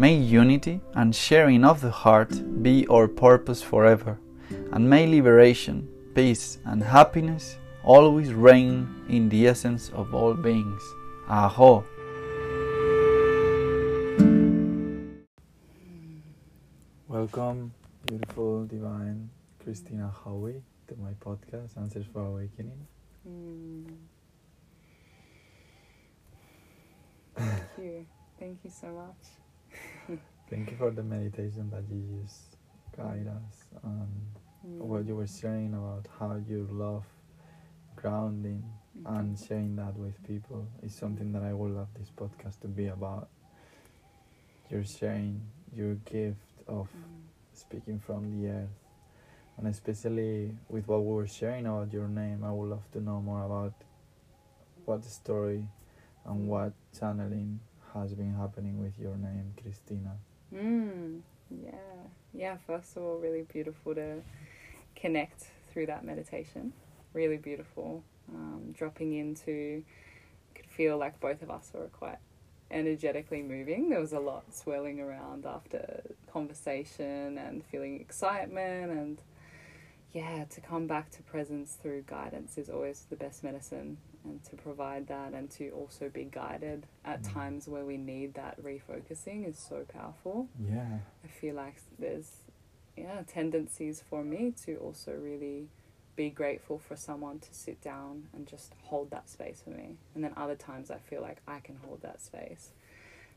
May unity and sharing of the heart be our purpose forever, and may liberation, peace, and happiness always reign in the essence of all beings. Aho! Welcome, beautiful, divine Christina Howie, to my podcast, Answers for Awakening. Mm. Thank you. Thank you so much. Thank you for the meditation that you just guide us on Mm. what you were sharing about how you love grounding and sharing that with people is something that I would love this podcast to be about. You're sharing your gift of Mm. speaking from the earth. And especially with what we were sharing about your name, I would love to know more about what story and what channeling has been happening with your name, Christina. Mm. Yeah. Yeah, first of all, really beautiful to connect through that meditation. Really beautiful. Um, dropping into, could feel like both of us were quite energetically moving. There was a lot swirling around after conversation and feeling excitement and yeah, to come back to presence through guidance is always the best medicine and to provide that and to also be guided at Mm. times where we need that refocusing is so powerful. Yeah. I feel like there's yeah tendencies for me to also really be grateful for someone to sit down and just hold that space for me. And then other times I feel like I can hold that space.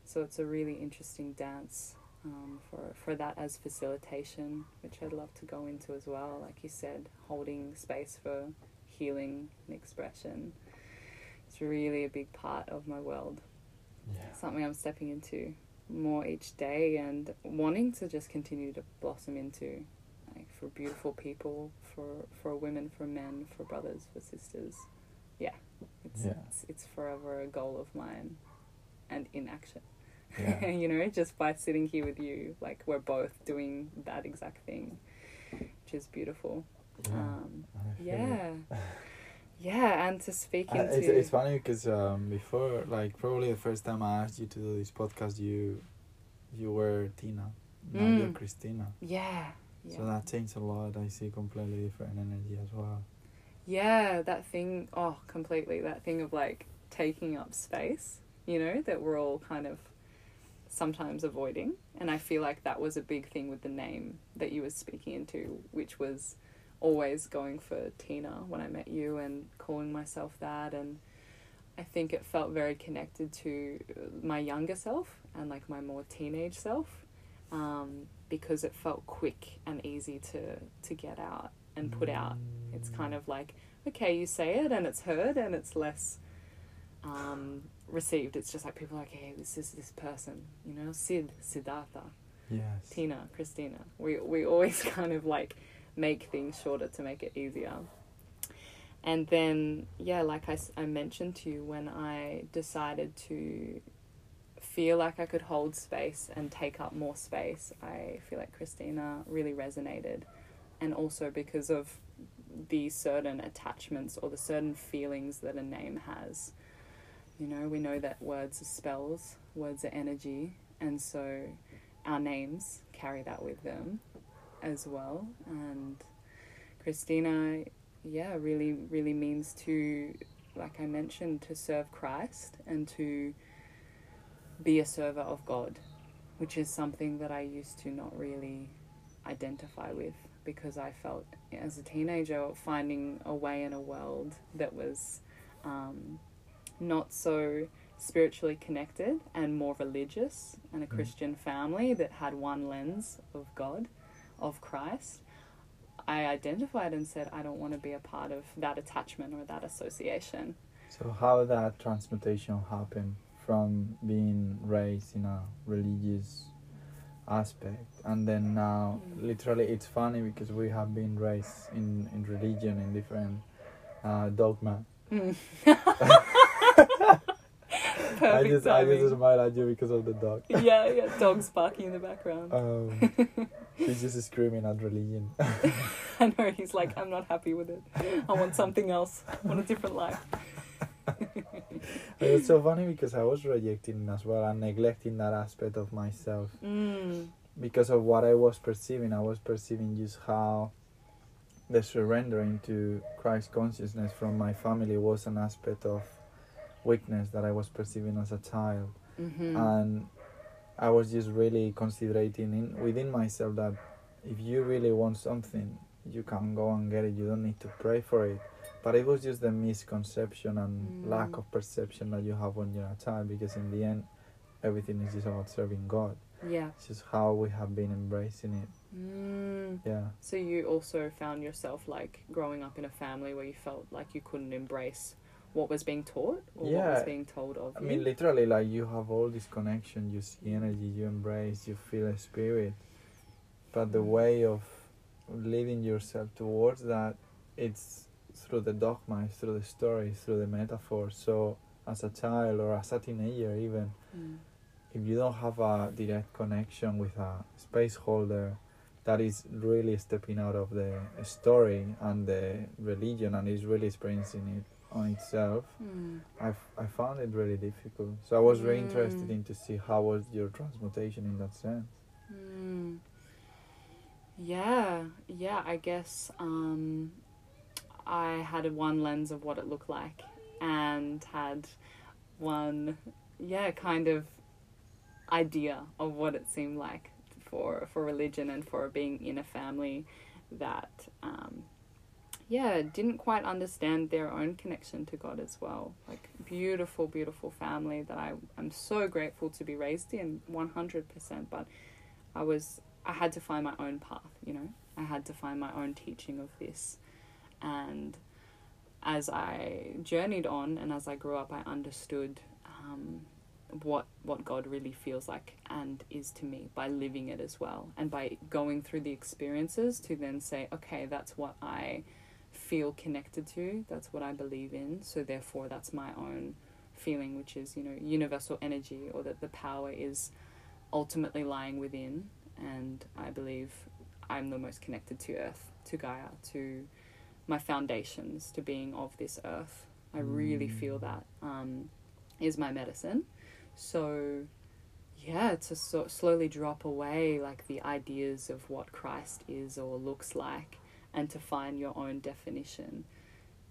So it's a really interesting dance um, for, for that as facilitation, which I'd love to go into as well. Like you said, holding space for healing and expression. It's really a big part of my world Yeah. something I'm stepping into more each day and wanting to just continue to blossom into like for beautiful people for for women for men for brothers for sisters yeah it's Yeah. it's, it's forever a goal of mine and in action Yeah. you know just by sitting here with you like we're both doing that exact thing which is beautiful Yeah. um yeah. yeah and to speak Uh, into it's, it's funny because um, before, like probably the first time I asked you to do this podcast, you you were Tina, now you're Mm. Christina. yeah yeah So that changed a lot. I see completely different energy as well. Yeah, that thing, oh, completely. That thing of like taking up space, you know, that we're all kind of sometimes avoiding. And I feel like that was a big thing with the name that you were speaking into, which was always going for Tina when I met you and calling myself that. And I think it felt very connected to my younger self and like my more teenage self um, because it felt quick and easy to, to get out and put out. It's kind of like, okay, you say it and it's heard and it's less um, received. It's just like people are like, hey, this is this person, you know, Sid, Siddhartha, Yes. Tina, Christina. We, we always kind of like make things shorter to make it easier. And then, yeah, like I, I mentioned to you, when I decided to feel like I could hold space and take up more space, I feel like Christina really resonated. And also because of the certain attachments or the certain feelings that a name has. You know, we know that words are spells, words are energy, and so our names carry that with them as well. And Christina, yeah, really, really means to, like I mentioned, to serve Christ and to be a server of God, which is something that I used to not really identify with because I felt as a teenager finding a way in a world that was um, not so spiritually connected and more religious and a Christian family that had one lens of God, of Christ. I identified and said, I don't want to be a part of that attachment or that association. So how that transmutation happened from being raised in a religious aspect and then now Mm. literally it's funny because we have been raised in, in religion in different uh, dogma. Mm. I Perfect just I just smile at you because of the dog. yeah, yeah, dogs barking in the background. Um, he's just screaming at religion. I know he's like, I'm not happy with it. I want something else. I want a different life. it's so funny because I was rejecting as well and neglecting that aspect of myself Mm. because of what I was perceiving. I was perceiving just how the surrendering to Christ consciousness from my family was an aspect of weakness that I was perceiving as a child, hmm and I was just really considering in within myself that if you really want something, you can go and get it. You don't need to pray for it. But it was just the misconception and Mm. lack of perception that you have when you're a child, because in the end, everything is just about serving God. Yeah. It's just how we have been embracing it. Mm. Yeah. So you also found yourself like growing up in a family where you felt like you couldn't embrace what was being taught or what was being told of I you. mean, literally, like you have all this connection, you see energy, you embrace, you feel a spirit. But the Mm. way of leading yourself towards that, it's through the dogma, it's through the stories, through the metaphor. So, as a child or as a teenager, even, Mm. if you don't have a direct connection with a space holder that is really stepping out of the story and the religion and is really experiencing it on itself, Mm. I, I found it really difficult. So I was interested Mm. in to see how was your transmutation in that sense. Mm. Yeah, yeah, I guess um, I had a one lens of what it looked like and had one, yeah, kind of idea of what it seemed like for, for religion and for being in a family that, um, yeah, didn't quite understand their own connection to God as well. Like, beautiful, beautiful family that I, I'm so grateful to be raised in 100%. But I was I had to find my own path, you know. I had to find my own teaching of this. And as I journeyed on and as I grew up, I understood um, what what God really feels like and is to me by living it as well, and by going through the experiences to then say, okay, that's what I feel connected to. That's what I believe in. So therefore, that's my own feeling, which is you know universal energy, or that the power is ultimately lying within and I believe I'm the most connected to Earth, to Gaia, to my foundations, to being of this Earth. I really feel that um, is my medicine. So, yeah, to so slowly drop away like the ideas of what Christ is or looks like, and to find your own definition,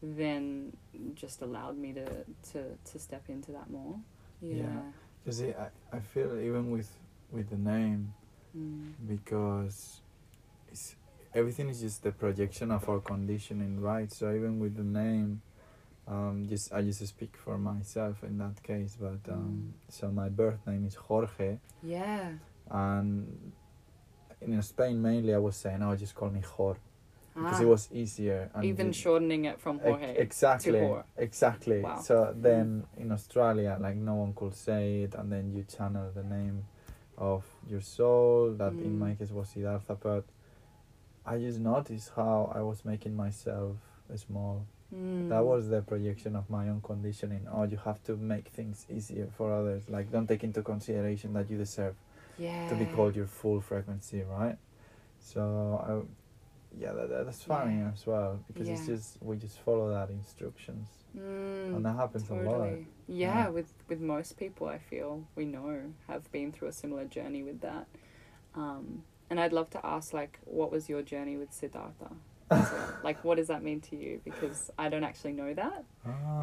then just allowed me to to to step into that more. Yeah. Yeah. You I, I feel even with with the name Mm. because it's everything is just the projection of our conditioning, right? So even with the name, um, just I just speak for myself in that case. But um, so my birth name is Jorge, Yeah. and in Spain mainly I was saying, "Oh, just call me Jor," because Ah, it was easier. And even you- shortening it from Jorge. exactly Jor. exactly Wow. so then in australia like no one could say it and then you channel the name of your soul that in Mm. my case was siddhartha but i just noticed how i was making myself small Mm. that was the projection of my own conditioning oh you have to make things easier for others like don't take into consideration that you deserve yeah. to be called your full frequency right so I, yeah that, that's funny Yeah. as well because it's just we just follow that instructions Mm. and that happens a lot Yeah, Yeah. with with most people, I feel we know have been through a similar journey with that. Um, and I'd love to ask, like, what was your journey with Siddhartha? So, like, what does that mean to you? Because I don't actually know that,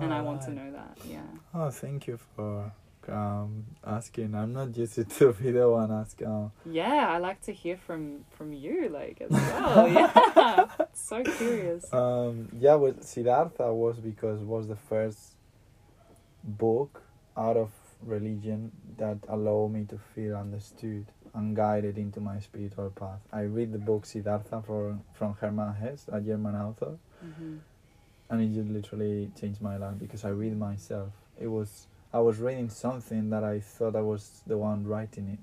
and I want to know that. Yeah. oh thank you for um, asking i'm not used to be the one asking oh. Yeah, I like to hear from from you, like as well. yeah, so curious. um, yeah with siddhartha was because was the first book out of religion that allowed me to feel understood and guided into my spiritual path i read the book siddhartha for, from hermann hesse a german author hmm and it just literally changed my life because I read myself. It was I was reading something that I thought I was the one writing it.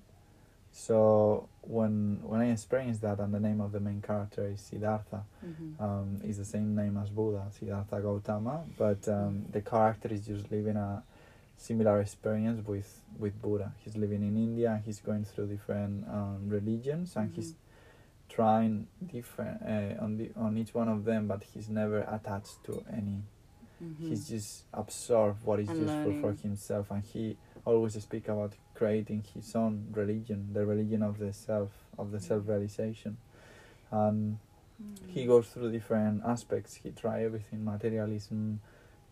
So when when I experienced that, and the name of the main character is Siddhartha, hmm um, is the same name as Buddha, Siddhartha Gautama, but um, the character is just living a similar experience with with Buddha. He's living in India. He's going through different um, religions, and he's trying different uh, on the on each one of them, but he's never attached to any. Hmm He's just absorbed what is And useful for himself, and he always speak about creating his own religion, the religion of the self, of the Mm. self-realization, and he goes through different aspects. He try everything: materialism,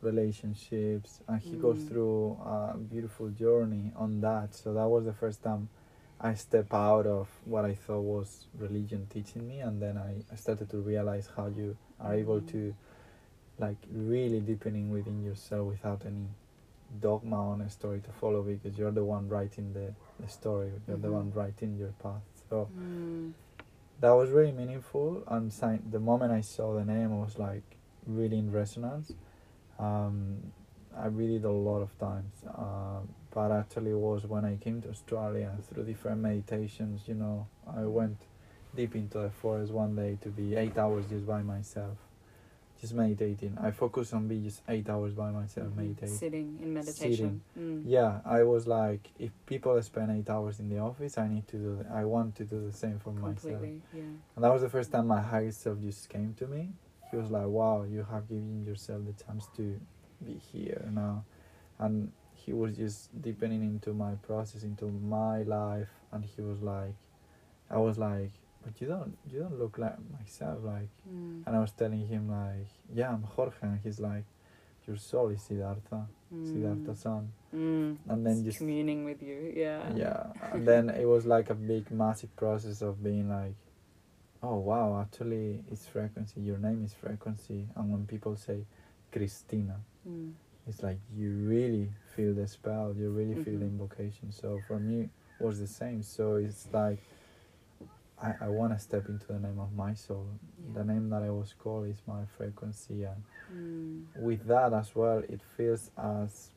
relationships, and he goes Mm. through a beautiful journey on that. So that was the first time I step out of what I thought was religion teaching me, and then I, I started to realize how you are able Mm. to, like, really deepening within yourself without any dogma on a story to follow because you're the one writing the, the story, you're the Mhm. one writing your path. So Mm. that was really meaningful and si- the moment i saw the name i was like really in resonance um, i read it a lot of times uh, but actually it was when i came to australia through different meditations you know i went deep into the forest one day to be eight hours just by myself just meditating i focused on being just eight hours by myself Mhm. meditating Sitting in meditation. Mm. yeah i was like if people spend eight hours in the office i need to do the, i want to do the same for myself Completely. Yeah. and that was the first time my higher self just came to me. He was like, "Wow, you have given yourself the chance to be here now," and he was just deepening into my process, into my life, and he was like, "I was like, but you don't, you don't look like myself, like." Mm. And I was telling him like, "Yeah, I'm Jorge," and he's like, "Your soul is Siddhartha, Siddhartha-san," Mm. and then It's just communing with you. Yeah. yeah and then it was like a big massive process of being like oh wow actually it's frequency your name is frequency and when people say christina Mm. it's like you really feel the spell you really feel the Mhm. invocation so for me it was the same so it's like i, I want to step into the name of my soul Yeah. the name that i was called is my frequency and Mm. with that as well it feels as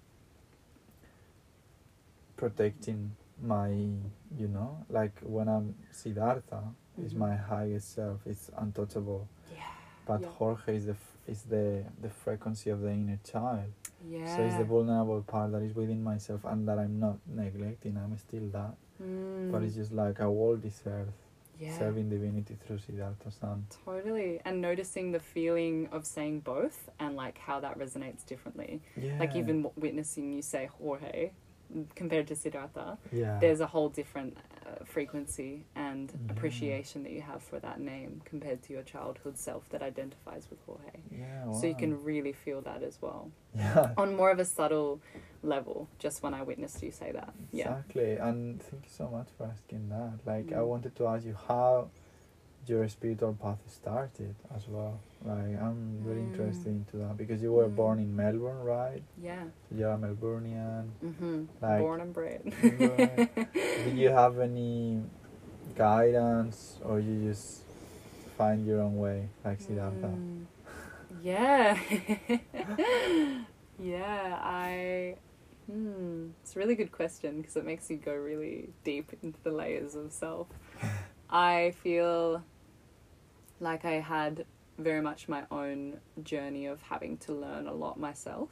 protecting my you know like when i'm siddhartha is Mhm. my highest self it's untouchable Yeah. but Yeah. jorge is the f- is the the frequency of the inner child Yeah. so it's the vulnerable part that is within myself and that i'm not neglecting i'm still that Mm. but it's just like i walk this earth yeah. serving divinity through siddhartha san Totally. And noticing the feeling of saying both and like how that resonates differently. yeah Like even witnessing you say Jorge compared to Siddhartha, yeah there's a whole different frequency and Yeah. appreciation that you have for that name compared to your childhood self that identifies with Jorge. yeah So you can really feel that as well. yeah On more of a subtle level just when I witnessed you say that. Yeah. Exactly, and thank you so much for asking that. Like, I Mm. wanted to ask you how your spiritual path started as well. Like, I'm really Mm. interested into that because you were Mm. born in Melbourne, right? Yeah. You're a Melburnian. Mm-hmm. Like- Born and bred. Right. Did you have any guidance, or you just find your own way, like Siddhartha? Mm, yeah. yeah, I. Hmm, it's a really good question because it makes you go really deep into the layers of self. I feel like I had very much my own journey of having to learn a lot myself.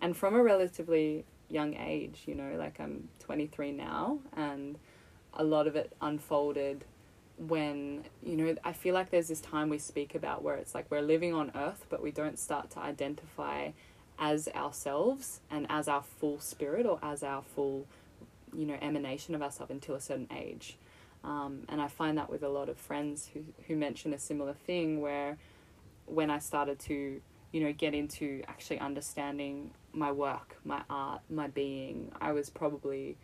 And from a relatively young age, you know, like I'm 23 now, and a lot of it unfolded when, you know, I feel like there's this time we speak about where it's like we're living on earth, but we don't start to identify as ourselves and as our full spirit or as our full, you know, emanation of ourselves until a certain age. Um, and I find that with a lot of friends who, who mention a similar thing where when I started to, you know, get into actually understanding my work, my art, my being, I was probably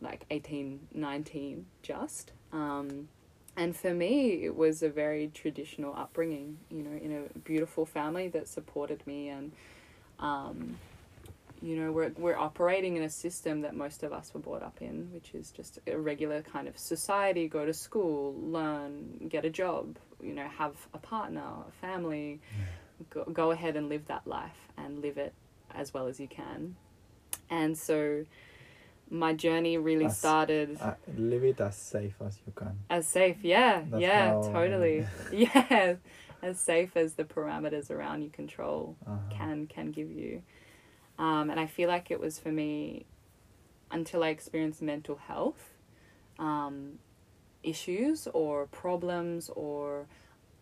like 18, 19 just. Um, and for me, it was a very traditional upbringing, you know, in a beautiful family that supported me and, um, you know, we're, we're operating in a system that most of us were brought up in, which is just a regular kind of society go to school, learn, get a job, you know, have a partner, a family, go, go ahead and live that life and live it as well as you can. And so my journey really As- started Uh, live it as safe as you can. as safe, yeah, That's yeah, how- totally, yeah, as safe as the parameters around you control Uh-huh. can can give you. Um, and I feel like it was for me until I experienced mental health um, issues or problems or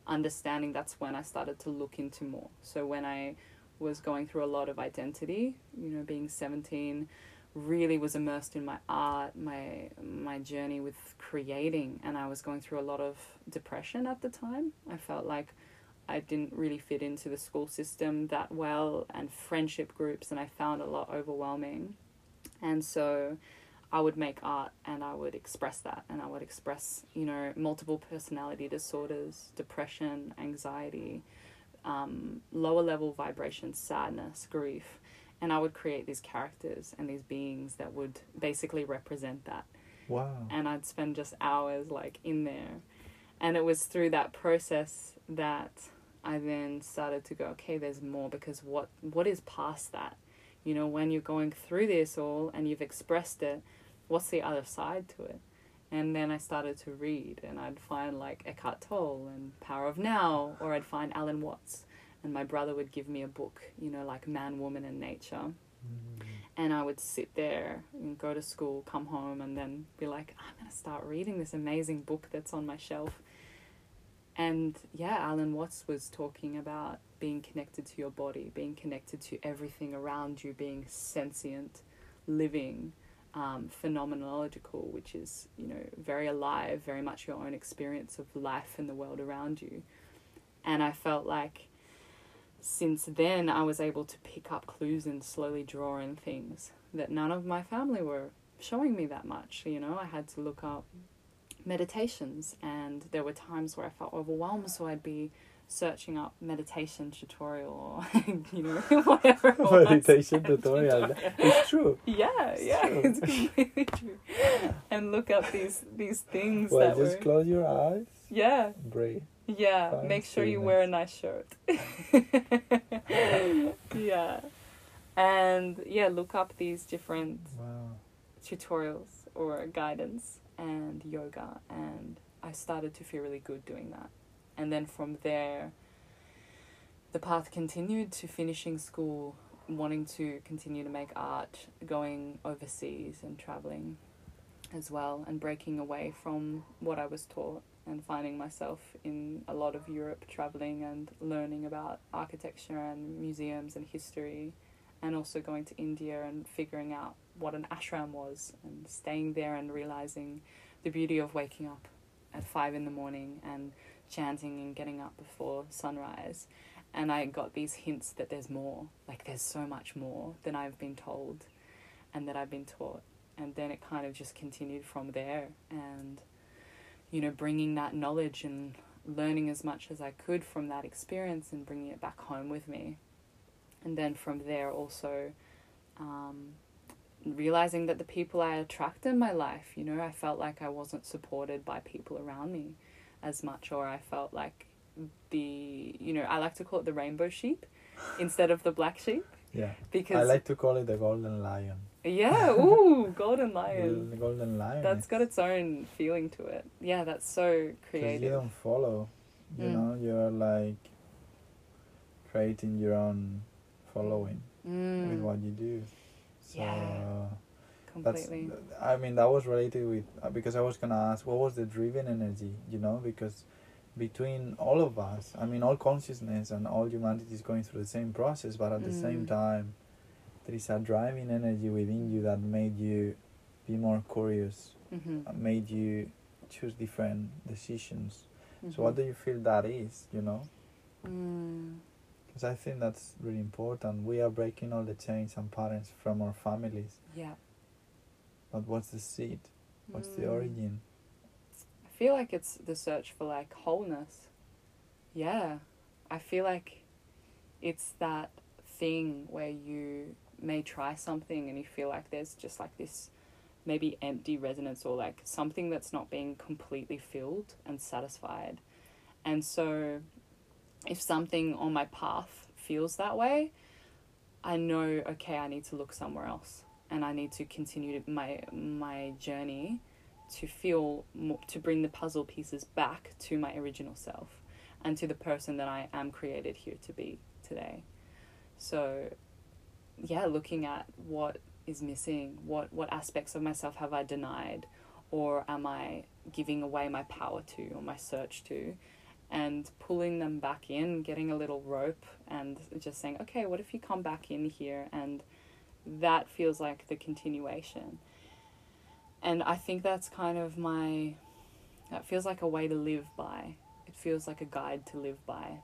understanding. That's when I started to look into more. So when I was going through a lot of identity, you know, being seventeen, really was immersed in my art, my my journey with creating, and I was going through a lot of depression at the time. I felt like I didn't really fit into the school system that well and friendship groups, and I found a lot overwhelming. And so I would make art and I would express that, and I would express, you know, multiple personality disorders, depression, anxiety, um, lower level vibration, sadness, grief. And I would create these characters and these beings that would basically represent that Wow. and I'd spend just hours like in there. And it was through that process that I then started to go, okay, there's more because what what is past that? You know, when you're going through this all and you've expressed it, what's the other side to it? And then I started to read and I'd find like Eckhart Tolle and Power of Now or I'd find Alan Watts and my brother would give me a book, you know, like Man, Woman and Nature Mm. and I would sit there and go to school, come home, and then be like, I'm gonna start reading this amazing book that's on my shelf. And yeah, Alan Watts was talking about being connected to your body, being connected to everything around you, being sentient, living, um, phenomenological, which is you know very alive, very much your own experience of life and the world around you. And I felt like since then I was able to pick up clues and slowly draw in things that none of my family were showing me that much. You know, I had to look up meditations, and there were times where I felt overwhelmed, so I'd be searching up meditation tutorial or you know whatever it was. Meditation tutorial. It's true. Yeah, It's yeah, true. it's completely true. And look up these these things Well, that just were close your eyes, yeah, breathe. yeah. Make sure you wear a nice shirt. yeah, and yeah, look up these different Wow. tutorials or guidance and yoga and I started to feel really good doing that. And then from there the path continued to finishing school, wanting to continue to make art, going overseas and traveling as well and breaking away from what I was taught and finding myself in a lot of Europe traveling and learning about architecture and museums and history and also going to India and figuring out what an ashram was and staying there and realizing the beauty of waking up at five in the morning and chanting and getting up before sunrise. And I got these hints that there's more, like there's so much more than I've been told. and that I've been taught. And then it kind of just continued from there. And, you know, bringing that knowledge and learning as much as I could from that experience and bringing it back home with me. And then from there, also um, realizing that the people I attract in my life, you know, I felt like I wasn't supported by people around me as much, or I felt like the, you know, I like to call it the rainbow sheep instead of the black sheep. Yeah. Because I like to call it the golden lion. yeah, ooh, golden lion. The golden lion. That's got its own feeling to it. Yeah, that's so creative. you don't follow. You Mm. know, you're like creating your own following with Mm, what you do. So Yeah, that's. I mean that was related with uh, because I was gonna ask what was the driven energy, you know, because between all of us, I mean all consciousness and all humanity is going through the same process, but at the same Mm. time, there is a driving energy within you that made you be more curious, hmm uh, made you choose different decisions. So what do you feel that is, you know? Mm, Because I think that's really important. We are breaking all the chains and patterns from our families. yeah. But what's the seed? What's the Mm. origin? I feel like it's the search for like wholeness. Yeah. I feel like it's that thing where you may try something and you feel like there's just like this maybe empty resonance or like something that's not being completely filled and satisfied. And so if something on my path feels that way, I know okay, I need to look somewhere else and I need to continue my my journey to feel more, to bring the puzzle pieces back to my original self and to the person that I am created here to be today. So yeah, looking at what is missing, what what aspects of myself have I denied or am I giving away my power to or my search to and pulling them back in, getting a little rope and just saying, "Okay, what if you come back in here and that feels like the continuation." And I think that's kind of my that feels like a way to live by. It feels like a guide to live by.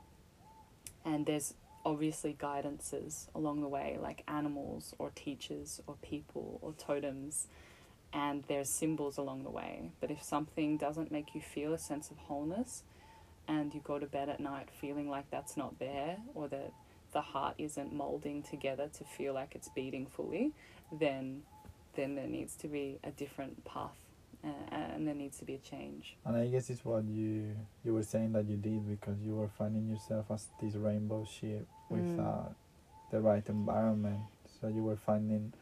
And there's obviously guidances along the way, like animals or teachers or people or totems, and there's symbols along the way. But if something doesn't make you feel a sense of wholeness, and you go to bed at night feeling like that's not there, or that the heart isn't molding together to feel like it's beating fully, then then there needs to be a different path, uh, and there needs to be a change. And I guess it's what you you were saying that you did because you were finding yourself as this rainbow sheep with Mm. uh, the right environment. So you were finding,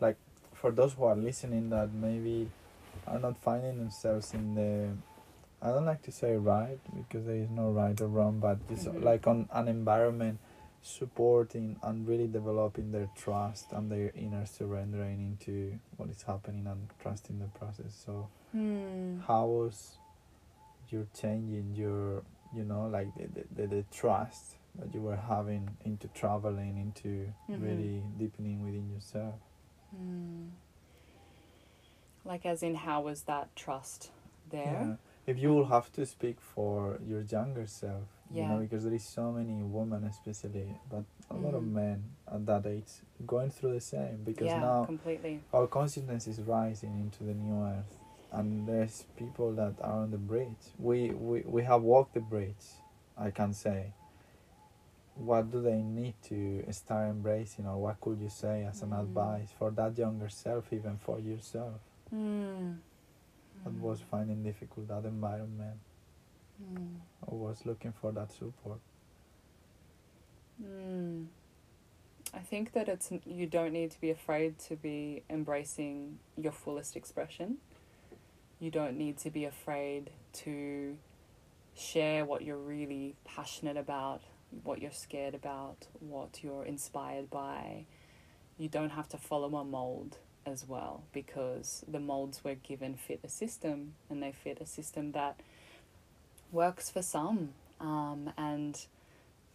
like, for those who are listening that maybe are not finding themselves in the, I don't like to say right because there is no right or wrong, but just Mhm. like on an environment supporting and really developing their trust and their inner surrendering into what is happening and trusting the process. So Hmm. how was your changing your you know like the, the, the, the trust that you were having into traveling into Mhm. really deepening within yourself Hmm. Like, as in, how was that trust there? Yeah. if you will have to speak for your younger self you know Yeah. because there is so many women especially but a lot of Mhm. men at that age going through the same because yeah, now completely. our consciousness is rising into the new earth and there's people that are on the bridge we, we we have walked the bridge i can say what do they need to start embracing or what could you say as an Mm. advice for that younger self even for yourself Hmm. that was finding difficult that environment Hmm. or was looking for that support Mm. I think that it's you don't need to be afraid to be embracing your fullest expression. You don't need to be afraid to share what you're really passionate about, what you're scared about, what you're inspired by. You don't have to follow a mold as well because the molds we're given fit a system and they fit a system that works for some um, and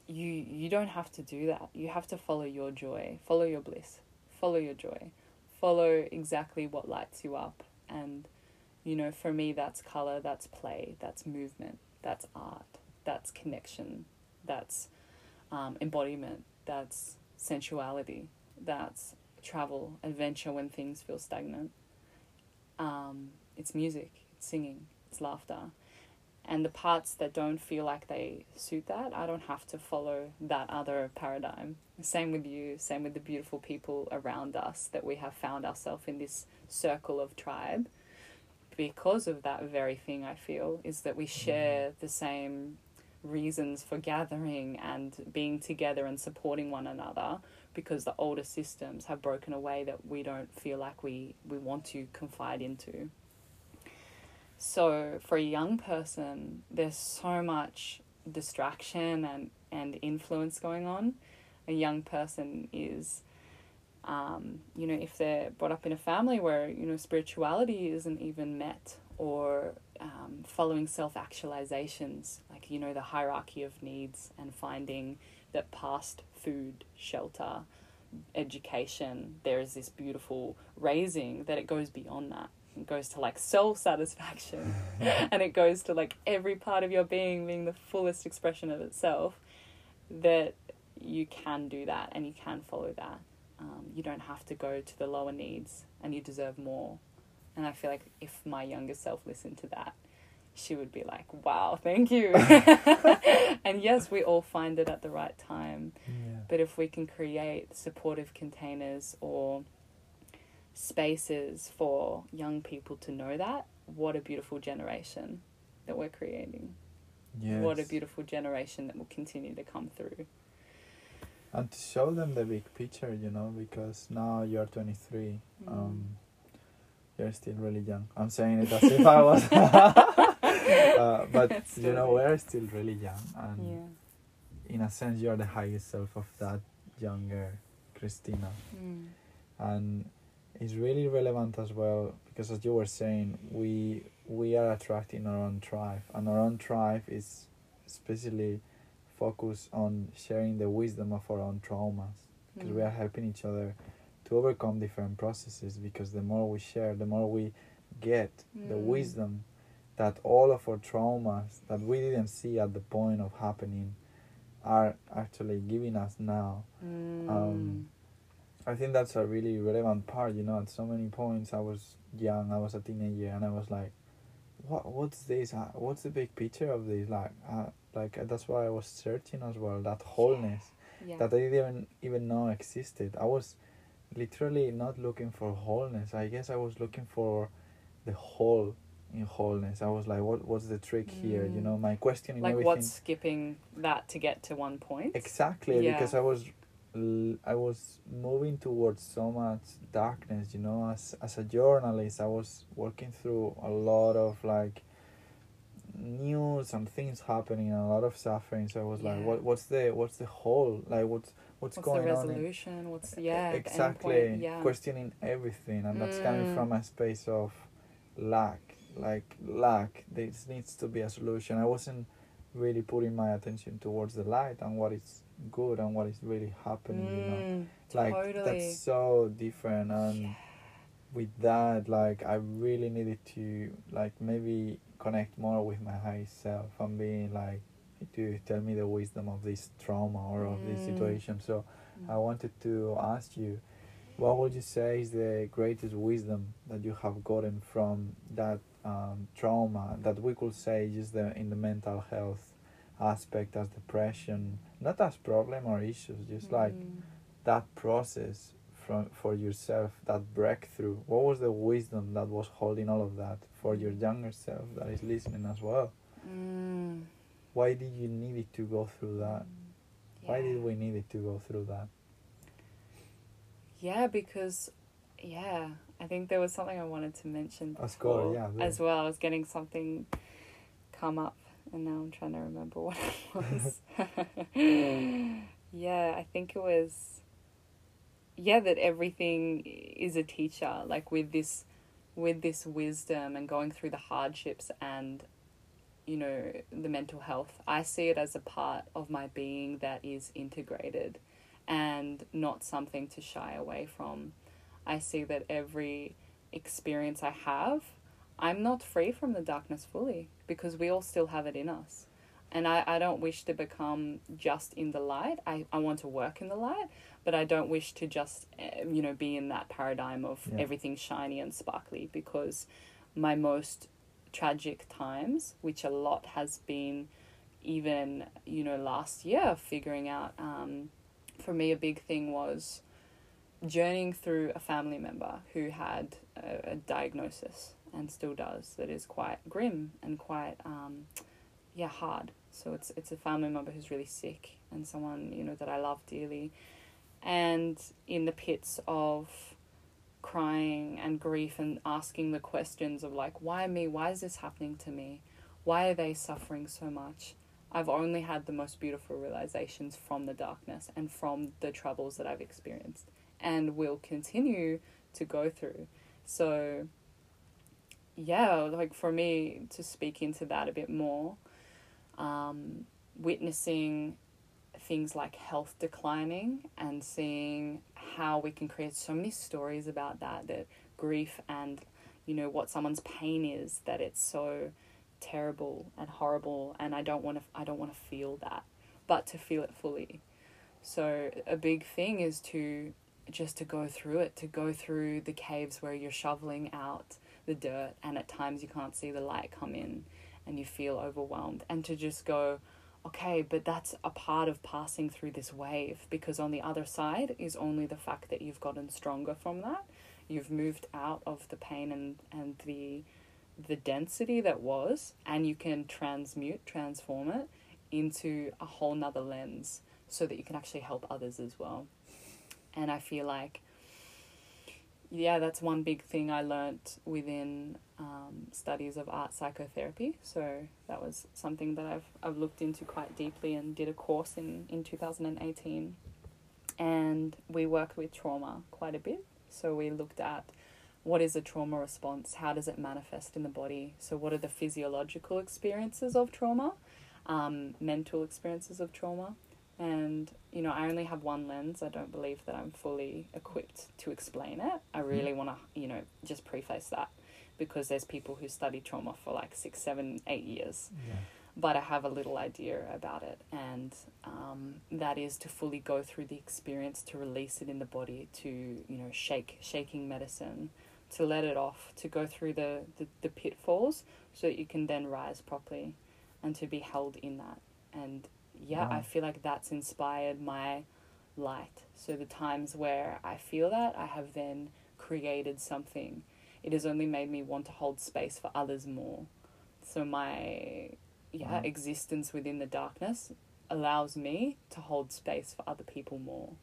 you you don't have to do that. You have to follow your joy, follow your bliss, follow your joy, follow exactly what lights you up. And you know, for me, that's color, that's play, that's movement, that's art, that's connection, that's um, embodiment, that's sensuality, that's travel, adventure when things feel stagnant. Um, it's music, it's singing, it's laughter. And the parts that don't feel like they suit that, I don't have to follow that other paradigm. Same with you, same with the beautiful people around us that we have found ourselves in this circle of tribe. Because of that very thing, I feel, is that we share the same reasons for gathering and being together and supporting one another because the older systems have broken away that we don't feel like we, we want to confide into. So for a young person, there's so much distraction and, and influence going on. A young person is, um, you know, if they're brought up in a family where, you know, spirituality isn't even met or um, following self actualizations, like, you know, the hierarchy of needs and finding that past food, shelter, education, there is this beautiful raising that it goes beyond that. It goes to like soul satisfaction and it goes to like every part of your being being the fullest expression of itself. That you can do that and you can follow that. Um, you don't have to go to the lower needs and you deserve more. And I feel like if my younger self listened to that, she would be like, wow, thank you. and yes, we all find it at the right time. Yeah. But if we can create supportive containers or spaces for young people to know that, what a beautiful generation that we're creating. Yes. What a beautiful generation that will continue to come through. and to show them the big picture you know because now you're 23 Mm. um you're still really young i'm saying it as if i was uh, but That's you know we're still really young and Yeah. in a sense you're the highest self of that younger christina Mm. and it's really relevant as well because as you were saying we we are attracting our own tribe and our own tribe is especially focused on sharing the wisdom of our own traumas because we Mm. are helping each other to overcome different processes because the more we share the more we get the Mm. wisdom that all of our traumas that we didn't see at the point of happening are actually giving us now Mm. um, I think that's a really relevant part. You know, at so many points, I was young, I was a teenager, and I was like, "What? What's this? Uh, What's the big picture of this?" Like, uh, like uh, that's why I was searching as well. That wholeness yeah. that I didn't even even know existed. I was literally not looking for wholeness. I guess I was looking for the whole in wholeness. I was like, "What? What's the trick here?" You Mm. know, my question like everything. what's skipping that to get to one point? Exactly, Yeah. because I was I was moving towards so much darkness, you know. As as a journalist, I was working through a lot of like news and things happening and a lot of suffering. So I was like, what what's the what's the whole like what's what's, What's the going on? in- resolution? What's yeah, exactly yeah. questioning everything and that's coming Mm. from a space of lack like lack this needs to be a solution i wasn't really putting my attention towards the light and what is good and what is really happening you know Mm, like totally. that's so different and Yeah. with that like i really needed to like maybe connect more with my high self and being like to tell me the wisdom of this trauma or of this Mm. situation so Mm. I wanted to ask you, what would you say is the greatest wisdom that you have gotten from that um, trauma that we could say just the, in the mental health aspect as depression, not as problem or issues, just like Mm. that process from for yourself, that breakthrough. What was the wisdom that was holding all of that for your younger self that is listening as well? Mm. Why did you need it to go through that? Why did we need it to go through that? Yeah, because yeah, I think there was something I wanted to mention. Of course, before yeah, As well, I was getting something come up, and now I'm trying to remember what it was. yeah, I think it was. Yeah, that everything is a teacher. Like with this, with this wisdom and going through the hardships and, you know, the mental health. I see it as a part of my being that is integrated, and not something to shy away from. I see that every experience I have, I'm not free from the darkness fully because we all still have it in us. And I, I don't wish to become just in the light. I, I want to work in the light, but I don't wish to just, eh, you know, be in that paradigm of Yeah. everything shiny and sparkly because my most tragic times, which a lot has been even, you know, last year, figuring out, um, for me, a big thing was journeying through a family member who had a, a diagnosis and still does that is quite grim and quite um, yeah hard. So it's it's a family member who's really sick and someone you know that I love dearly. And in the pits of crying and grief and asking the questions of like why me? Why is this happening to me? Why are they suffering so much? I've only had the most beautiful realizations from the darkness and from the troubles that I've experienced and will continue to go through. So, yeah, like for me to speak into that a bit more, um, witnessing things like health declining and seeing how we can create so many stories about that, that grief and, you know, what someone's pain is, that it's so terrible and horrible and I don't want to I don't want to feel that but to feel it fully. So a big thing is to just to go through it to go through the caves where you're shoveling out the dirt and at times you can't see the light come in and you feel overwhelmed. And to just go okay but that's a part of passing through this wave because on the other side is only the fact that you've gotten stronger from that. You've moved out of the pain and and the the density that was and you can transmute transform it into a whole nother lens so that you can actually help others as well. And i feel like yeah that's one big thing i learnt within um, studies of art psychotherapy so that was something that I've, I've looked into quite deeply and did a course in, in 2018 and we worked with trauma quite a bit so we looked at what is a trauma response? How does it manifest in the body? So, what are the physiological experiences of trauma, um, mental experiences of trauma? And, you know, I only have one lens. I don't believe that I'm fully equipped to explain it. I really want to, you know, just preface that because there's people who study trauma for like six, seven, eight years Yeah. but I have a little idea about it, and um, that is to fully go through the experience, to release it in the body, to you know shake shaking medicine, to let it off, to go through the, the, the pitfalls, so that you can then rise properly, and to be held in that. And yeah, I feel like that's inspired my light. So the times where I feel that, I have then created something. It has only made me want to hold space for others more. So my yeah, Wow. existence within the darkness allows me to hold space for other people more.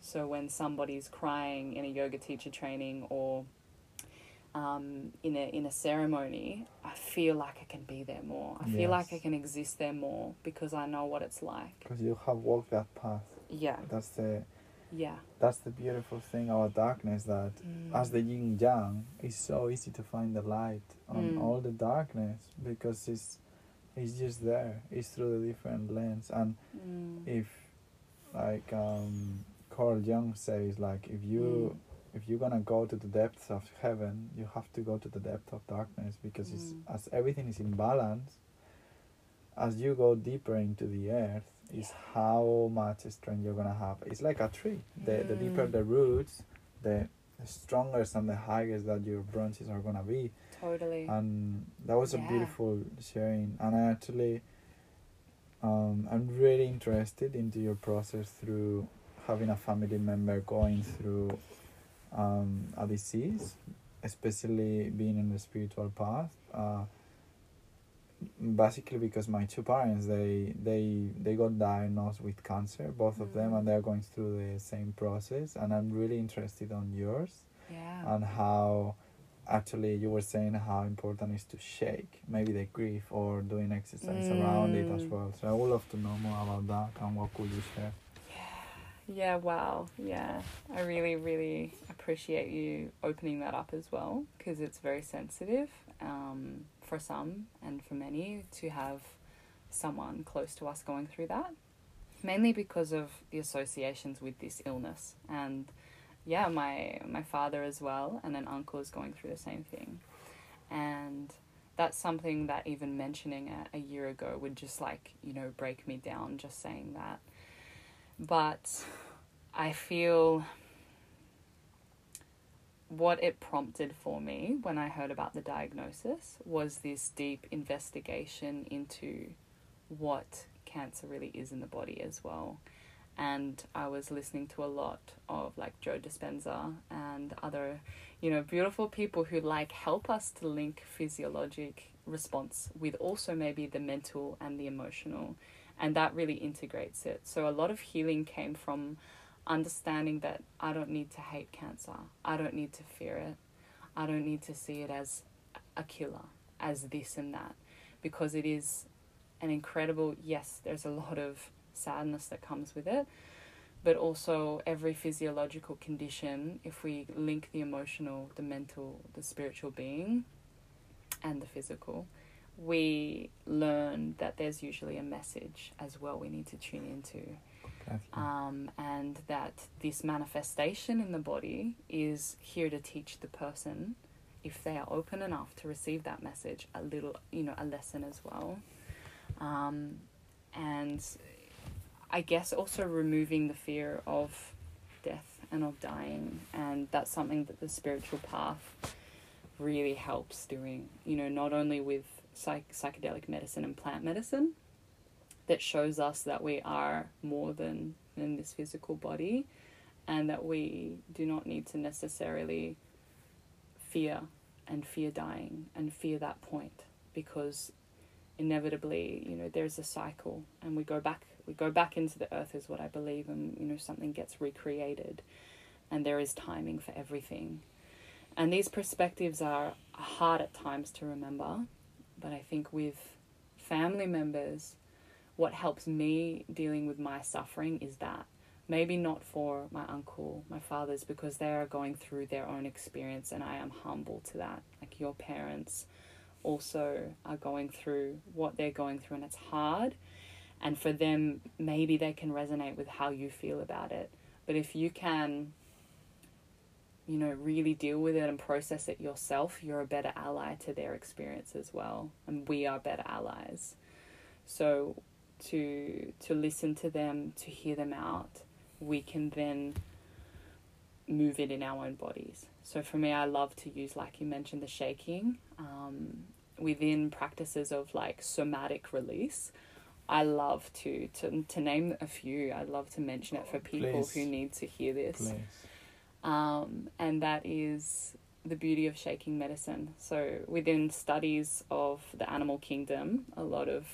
So when somebody's crying in a yoga teacher training or um, in a in a ceremony, I feel like I can be there more. I feel like I can exist there more because I know what it's like. Because you have walked that path. Yeah, That's the yeah. that's the beautiful thing about darkness that Mm. as the yin yang it's so easy to find the light on Mm. all the darkness because it's it's just there. It's through the different lens and Mm. if like um Carl Jung says like if you if you're gonna go to the depths of heaven you have to go to the depth of darkness because it's Mm. as everything is in balance as you go deeper into the earth is how much strength you're gonna have it's like a tree the, the deeper Mm. the roots the, stronger and the highest that your branches are gonna be totally. and that was a beautiful sharing and i actually um, i'm really interested into your process through having a family member going through um, a disease especially being in the spiritual path uh, basically because my two parents they they they got diagnosed with cancer both of them Mm. and they're going through the same process and i'm really interested on yours yeah. and how actually you were saying how important is to shake maybe the grief or doing exercise around it as Mm. well so i would love to know more about that and what could you share Yeah, wow. Yeah. I really, really appreciate you opening that up as well because it's very sensitive um, for some and for many to have someone close to us going through that. Mainly because of the associations with this illness. And yeah, my, my father as well and an uncle is going through the same thing. And that's something that even mentioning it a year ago would just like, you know, break me down just saying that. But I feel what it prompted for me when I heard about the diagnosis was this deep investigation into what cancer really is in the body as well. And I was listening to a lot of like Joe Dispenza and other, you know, beautiful people who like help us to link physiologic response with also maybe the mental and the emotional. And that really integrates it. So a lot of healing came from understanding that I don't need to hate cancer. I don't need to fear it. I don't need to see it as a killer, as this and that, because it is an incredible, yes, there's a lot of sadness that comes with it, but also every physiological condition, if we link the emotional, the mental, the spiritual being, and the physical, we learn that there's usually a message as well we need to tune into. Um, and that this manifestation in the body is here to teach the person if they are open enough to receive that message a little you know a lesson as well. Um, and i guess also removing the fear of death and of dying and that's something that the spiritual path really helps doing you know not only with psych- psychedelic medicine and plant medicine that shows us that we are more than, than this physical body and that we do not need to necessarily fear and fear dying and fear that point because inevitably you know there's a cycle and we go back we go back into the earth is what i believe and you know something gets recreated and there is timing for everything. And these perspectives are hard at times to remember but i think with family members what helps me dealing with my suffering is that maybe not for my uncle, my fathers, because they are going through their own experience, and I am humble to that. Like your parents also are going through what they're going through, and it's hard. And for them, maybe they can resonate with how you feel about it. But if you can, you know, really deal with it and process it yourself, you're a better ally to their experience as well. And we are better allies. So to to listen to them, to hear them out, we can then move it in our own bodies. So for me, I love to use, like you mentioned, the shaking um, within practices of like somatic release. I love to, to to name a few. I love to mention it for people Please. who need to hear this. Please. Um, and that is the beauty of shaking medicine. So within studies of the animal kingdom, a lot of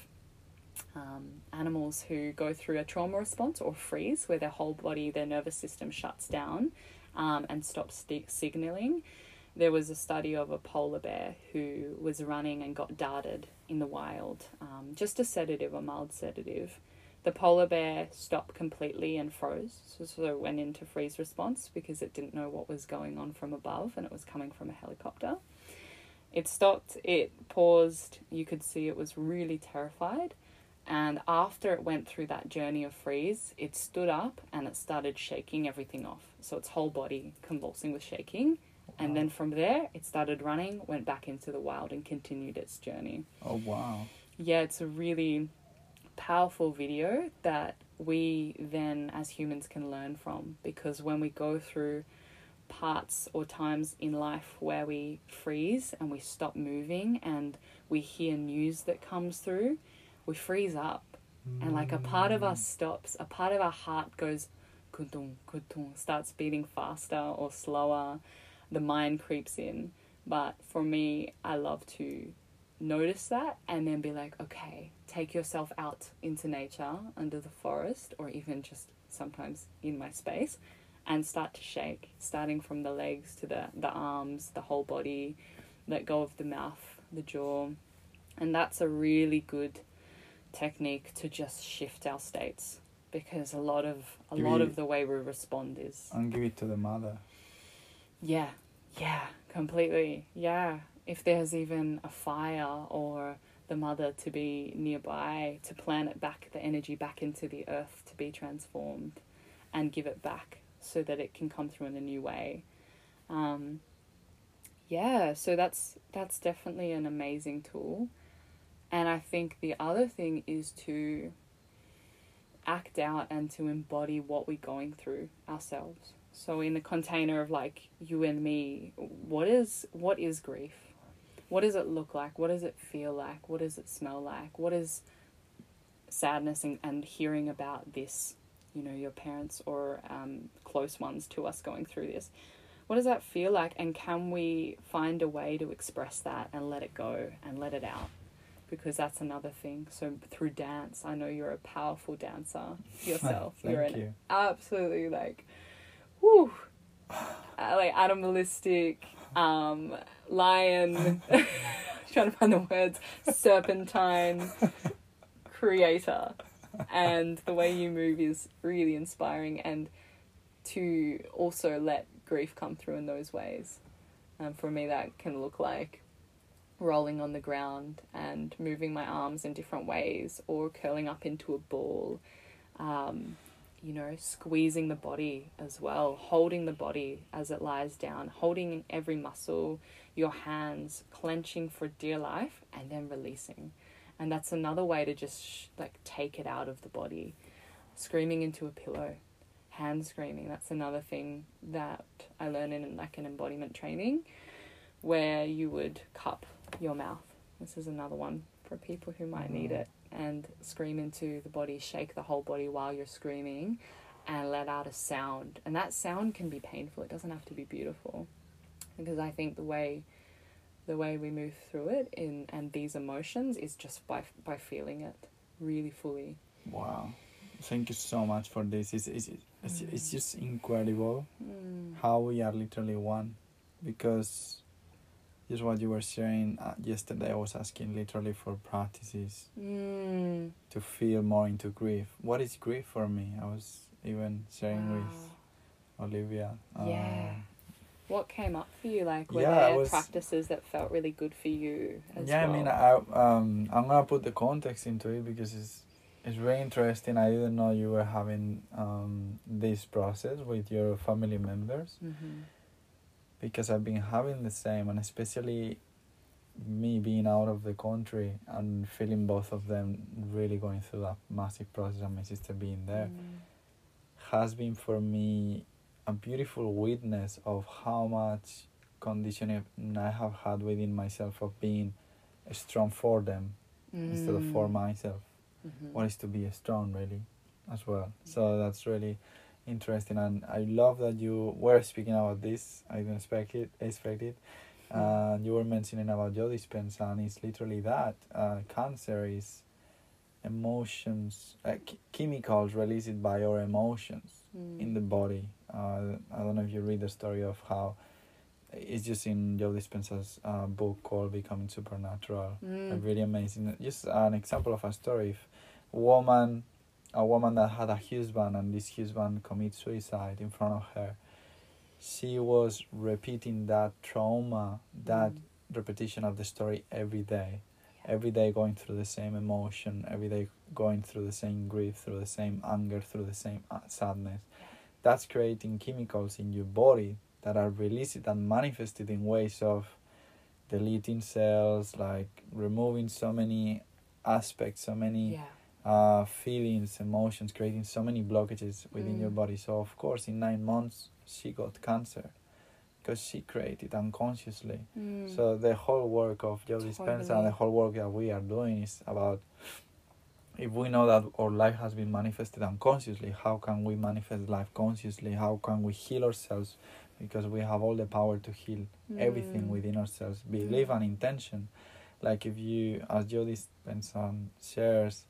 um, animals who go through a trauma response or freeze, where their whole body, their nervous system shuts down um, and stops sti- signaling. There was a study of a polar bear who was running and got darted in the wild, um, just a sedative, a mild sedative. The polar bear stopped completely and froze, so, so it went into freeze response because it didn't know what was going on from above and it was coming from a helicopter. It stopped, it paused, you could see it was really terrified and after it went through that journey of freeze, it stood up and it started shaking everything off. So its whole body convulsing with shaking. And then from there, it started running, went back into the wild, and continued its journey. Oh wow. Yeah, it's a really powerful video that we then, as humans, can learn from. Because when we go through parts or times in life where we freeze and we stop moving and we hear news that comes through, we freeze up. And like a part of us stops a part of our heart goes kutung kutung starts beating faster or slower. The mind creeps in. But for me i love to notice that and then be like okay take yourself out into nature under the forest or even just sometimes in my space and start to shake starting from the legs to the, the arms the whole body let go of the mouth the jaw and that's a really good technique to just shift our states because a lot of a Give lot it- of the way we respond is And give it to the mother. yeah yeah completely yeah if there's even a fire or the mother to be nearby to plant it back the energy back into the earth to be transformed and give it back so that it can come through in a new way um, yeah, so that's that's definitely an amazing tool. And I think the other thing is to act out and to embody what we're going through ourselves. So in the container of like you and me, what is what is grief? What does it look like? What does it feel like? What does it smell like? What is sadness and, and hearing about this, you know, your parents or um, close ones to us going through this? What does that feel like? And can we find a way to express that and let it go and let it out? Because that's another thing. So through dance, I know you're a powerful dancer yourself. Thank you're an you. absolutely like, whoo, like animalistic, um, lion. trying to find the words. Serpentine creator, and the way you move is really inspiring. And to also let grief come through in those ways. Um, for me, that can look like rolling on the ground and moving my arms in different ways, or curling up into a ball. Um, you know, squeezing the body as well, holding the body as it lies down, holding in every muscle, your hands clenching for dear life, and then releasing. And that's another way to just sh- like take it out of the body. Screaming into a pillow, hand screaming. That's another thing that I learned in like an embodiment training, where you would cup your mouth. This is another one for people who might need mm-hmm. it and scream into the body, shake the whole body while you're screaming and let out a sound. And that sound can be painful. It doesn't have to be beautiful. Because I think the way the way we move through it in and these emotions is just by by feeling it really fully. Wow. Thank you so much for this. It's, it's, it's, it's just incredible Mm. how we are literally one. Because just what you were sharing uh, yesterday, I was asking literally for practices Mm. to feel more into grief. What is grief for me? I was even sharing Wow. with Olivia. Yeah. Um, What came up for you? Like were Yeah, there was- practices that felt really good for you as yeah, well? I mean, I um, I'm gonna put the context into it because it's it's very interesting. I didn't know you were having um, this process with your family members mm-hmm. Because I've been having the same, and especially me being out of the country and feeling both of them really going through that massive process, and my sister being there Mm. has been for me a beautiful witness of how much conditioning I have had within myself of being strong for them instead of for Mm. myself. Mhm. What is to be strong, really, as well. So that's really interesting, and I love that you were speaking about this. I didn't expect it. Expect it. And you were mentioning about Joe Dispenza, and it's literally that. Uh, cancer is emotions, uh, ch- chemicals released by our emotions Mm. in the body. Uh, I don't know if you read the story of how it's just in Joe Dispenza's uh, book called Becoming Supernatural. A Mm. really amazing. Just an example of a story. If a woman, a woman that had a husband and this husband commits suicide in front of her, she was repeating that trauma, that Mm. repetition of the story every day every day going through the same emotion every day going through the same grief through the same anger through the same uh, sadness that's creating chemicals in your body that are released and manifested in ways of deleting cells like removing so many aspects so many Yeah. Uh, feelings emotions creating so many blockages within your Mm. body so of course in nine months she got cancer because she created unconsciously Mm. so the whole work of Joe Dispenza and the whole work that we are doing is about if we know that our life has been manifested unconsciously, how can we manifest life consciously? How can we heal ourselves? Because we have all the power to heal everything Mm. within ourselves, belief and intention. Like if you, as Joe Dispenza shares,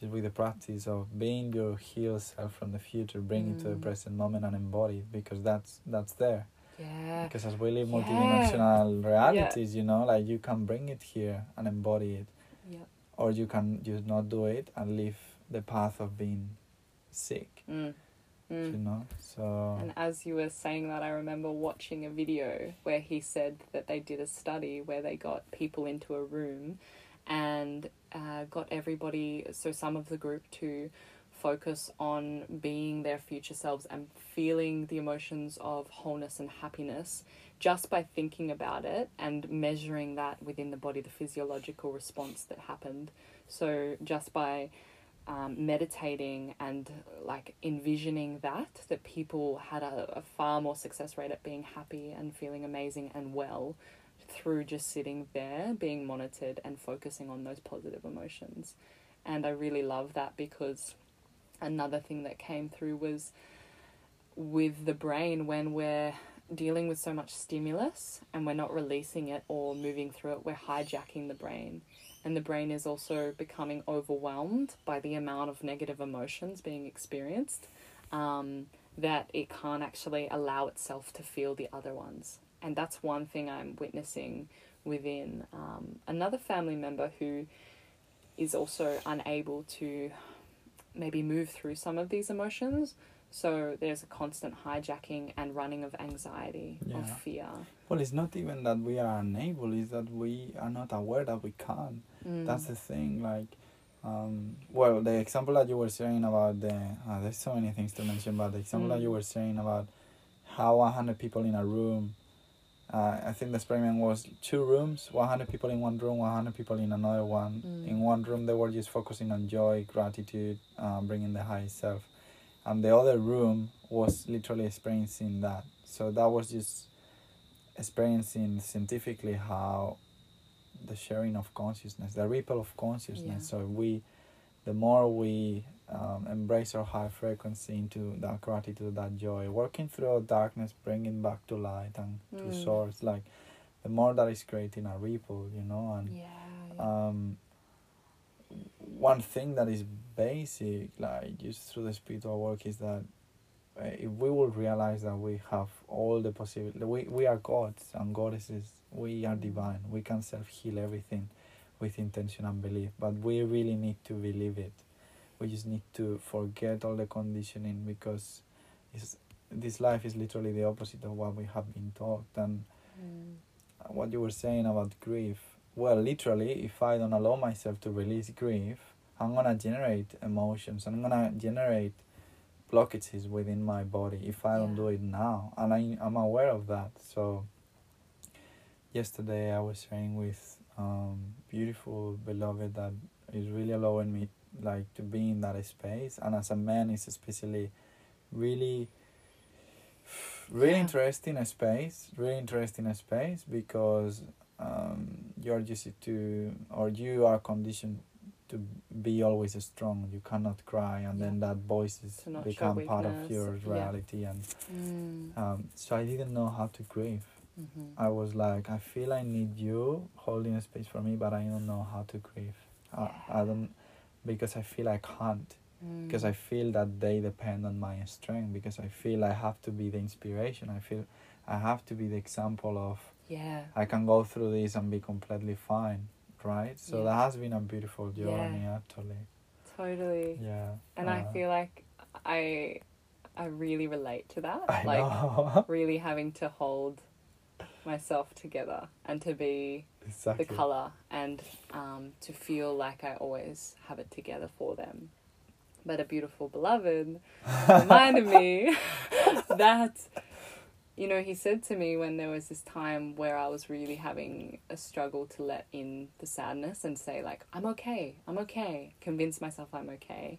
just with the practice of being your healed self from the future, bring it to the Mm. present moment and embody it, because that's that's there Yeah. because as we live Yeah. multidimensional realities you know like you can bring it here and embody it Yeah. or you can just not do it and live the path of being sick Mm. Mm. you know so And as you were saying that, I remember watching a video where he said that they did a study where they got people into a room and uh, got everybody, so some of the group, to focus on being their future selves and feeling the emotions of wholeness and happiness just by thinking about it and measuring that within the body, the physiological response that happened. So just by um, meditating and like envisioning that, that people had a, a far more success rate at being happy and feeling amazing and well through just sitting there, being monitored and focusing on those positive emotions. And I really love that because another thing that came through was with the brain when we're dealing with so much stimulus and we're not releasing it or moving through it, we're hijacking the brain. And the brain is also becoming overwhelmed by the amount of negative emotions being experienced um, that it can't actually allow itself to feel the other ones. And that's one thing I'm witnessing within um, another family member who is also unable to maybe move through some of these emotions. So there's a constant hijacking and running of anxiety, Yeah. of fear. Well, it's not even that we are unable; it's that we are not aware that we can. Mm. That's the thing. Like, um, well, the example that you were saying about the uh, there's so many things to mention, but the example that Mm. you were saying about how 100 people in a room. Uh, I think the experiment was two rooms, 100 people in one room, 100 people in another one. Mm. In one room, they were just focusing on joy, gratitude, uh, bringing the highest self. And the other room was literally experiencing that. So that was just experiencing scientifically how the sharing of consciousness, the ripple of consciousness. Yeah. So we, the more we um, embrace our high frequency into that gratitude, that joy, working through darkness, bringing back to light and to Mm. source, like the more that is creating a ripple, you know, and Yeah. yeah. um, one thing that is basic, like just through the spiritual work, is that uh, if we will realize that we have all the possibility, we, we are gods and goddesses, we are divine, we can self heal everything with intention and belief, but we really need to believe it. We just need to forget all the conditioning because it's, this life is literally the opposite of what we have been taught. And Mm. what you were saying about grief well literally if i don't allow myself to release grief i'm gonna generate emotions i'm gonna generate blockages within my body if i don't do it now and I, i'm aware of that so yesterday i was sharing with um, beautiful beloved that is really allowing me like to be in that space and as a man it's especially really really Yeah. interesting a space really interesting a space because um, you're used to or you are conditioned to be always strong you cannot cry and then that voices To not show become part of your yeah. reality and Mm. um, so i didn't know how to grieve Mhm. i was like i feel i need you holding a space for me but i don't know how to grieve I, I don't because i feel i can't because I Mm. feel that they depend on my strength because I feel I have to be the inspiration I feel I have to be the example of Yeah. I can go through this and be completely fine right so Yeah. that has been a beautiful journey actually Totally. yeah And I uh, feel like I I really relate to that. I like know really having to hold myself together and to be exactly the color and um, to feel like I always have it together for them. But a beautiful beloved reminded me that, you know, he said to me when there was this time where I was really having a struggle to let in the sadness and say, like, I'm okay, I'm okay, convince myself I'm okay,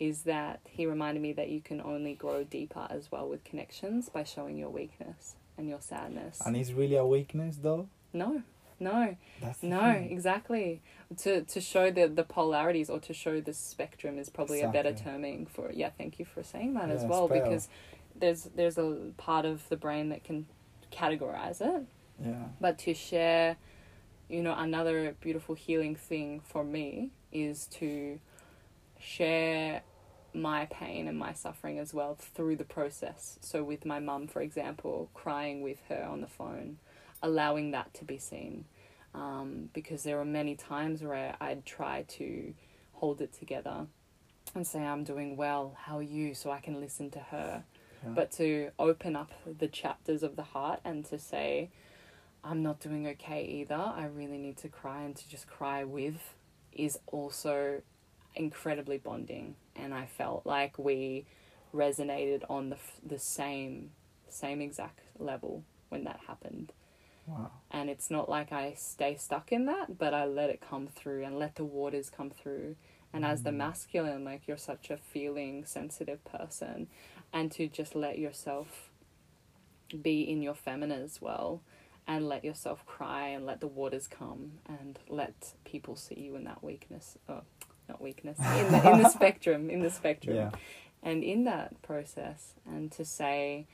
is that he reminded me that you can only grow deeper as well with connections by showing your weakness and your sadness. and it's really a weakness though No, no. that's No, thing. exactly. To to show the the polarities or to show the spectrum is probably a better terming for. it. Yeah, thank you for saying that as well because there's there's a part of the brain that can categorize it, yeah but to share, you know, another beautiful healing thing for me is to share my pain and my suffering as well through the process. So with my mum, for example, crying with her on the phone, allowing that to be seen, um, because there were many times where I'd try to hold it together and say I'm doing well. How are you? So I can listen to her yeah. but to open up the chapters of the heart and to say i'm not doing okay either i really need to cry and to just cry with is also incredibly bonding, and I felt like we resonated on the f- the same same exact level when that happened. Wow. And it's not like I stay stuck in that, but I let it come through and let the waters come through. And as the Mm. masculine, like you're such a feeling sensitive person, and to just let yourself be in your feminine as well, and let yourself cry and let the waters come and let people see you in that weakness. Oh, not weakness in the in the spectrum in the spectrum Yeah. and in that process and to say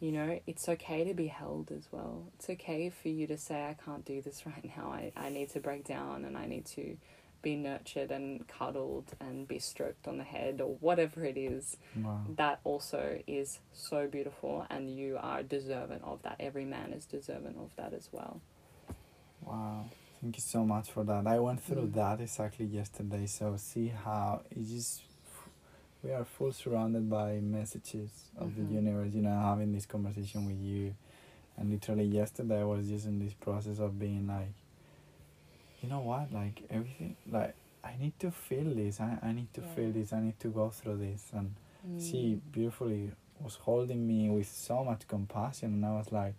you know it's okay to be held as well it's okay for you to say i can't do this right now i, I need to break down and i need to be nurtured and cuddled and be stroked on the head or whatever it is Wow. that also is so beautiful and you are deserving of that every man is deserving of that as well Wow. Thank you so much for that. I went through Mm. that exactly yesterday. So see how it just we are full surrounded by messages of Mhm. the universe. You know, having this conversation with you, and literally yesterday I was just in this process of being like, you know what, like everything, like I need to feel this. I I need to feel this. I need to go through this. And Mm. she beautifully was holding me with so much compassion and I was like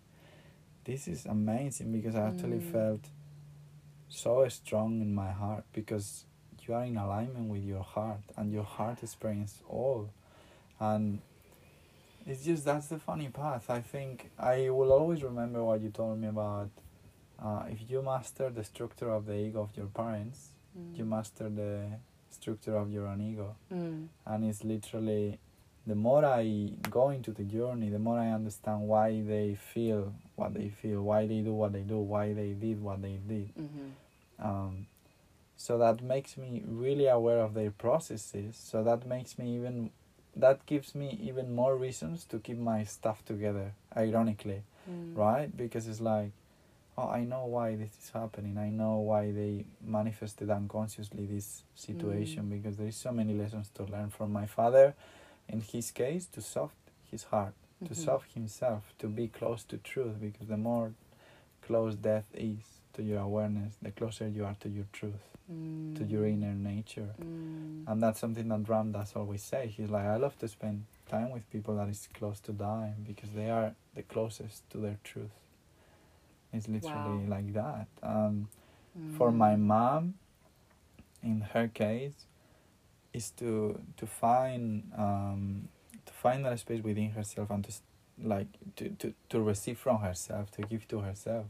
this is amazing because I actually Mm. felt so strong in my heart because you are in alignment with your heart and your heart experiences all and it's just that's the funny path I think I will always remember what you told me about uh, if you master the structure of the ego of your parents you Mm. master the structure of your own ego Mm. and it's literally the more I go into the journey, the more I understand why they feel what they feel, why they do what they do, why they did what they did. Mhm. Um, so that makes me really aware of their processes. So that makes me even, that gives me even more reasons to keep my stuff together. Ironically, Mm. right? Because it's like, oh, I know why this is happening. I know why they manifested unconsciously this situation Mm. because there is so many lessons to learn from my father. In his case, to soft his heart, to Mhm. soft himself, to be close to truth. Because the more close death is to your awareness, the closer you are to your truth, to your Mm. inner nature. Mm. And that's something that Ram Dass always say. He's like, I love to spend time with people that is close to dying because they are the closest to their truth. It's literally Wow. like that. Um, For my Mm. mom, in her case, is to to find um, to find that space within herself and to like to, to, to receive from herself, to give to herself.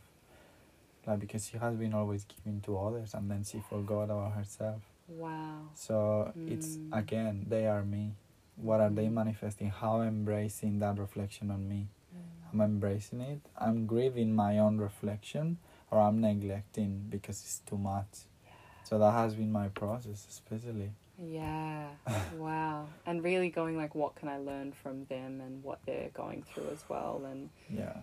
Like because she has been always giving to others and then she forgot about herself. Wow. So it's Mm. again, they are me. What are they Mm. manifesting? How embracing that reflection on me. Mm. I'm embracing it. I'm grieving my own reflection or I'm neglecting because it's too much. So that has been my process, especially. Yeah. wow. And really going like, what can I learn from them and what they're going through as well, and Yeah.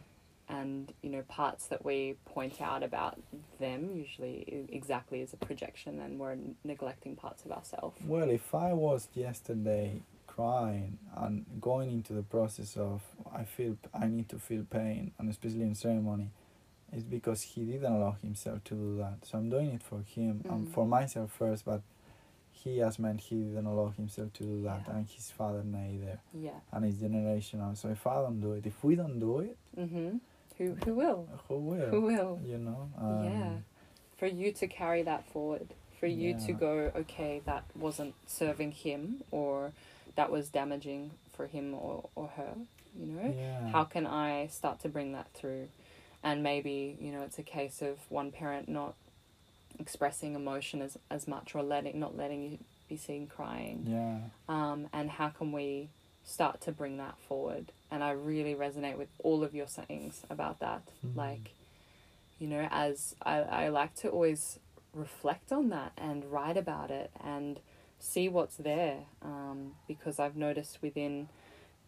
And you know parts that we point out about them usually exactly as a projection, and we're neglecting parts of ourselves. Well, if I was yesterday crying and going into the process of I feel I need to feel pain, and especially in ceremony, it's because he didn't allow himself to do that. So I'm doing it for him and Mm. for myself first, but he has meant he didn't allow himself to do that, Yeah. and his father neither, Yeah. and his generational. So if I don't do it, if we don't do it, Mhm. Who who will? who will? Who will? You know. Um, yeah. For you to carry that forward, for you to go, okay, that wasn't serving him, or that was damaging for him or, or her, you know? Yeah. How can I start to bring that through? And maybe, you know, it's a case of one parent not expressing emotion as, as much or letting not letting you be seen crying. Yeah. Um, and how can we start to bring that forward? And I really resonate with all of your sayings about that. Mhm. Like, you know, as I, I like to always reflect on that and write about it and see what's there. Um, because I've noticed within,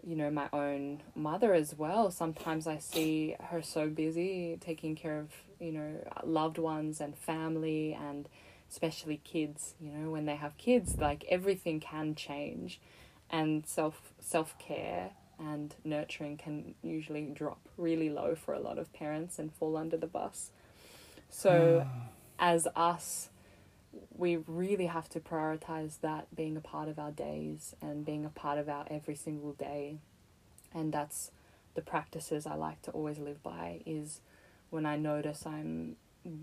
you know, my own mother as well, sometimes I see her so busy taking care of, you know, loved ones and family and especially kids, you know, when they have kids, like everything can change and self self care and nurturing can usually drop really low for a lot of parents and fall under the bus. So ah. as us we really have to prioritize that being a part of our days and being a part of our every single day. And that's the practices I like to always live by is when I notice I'm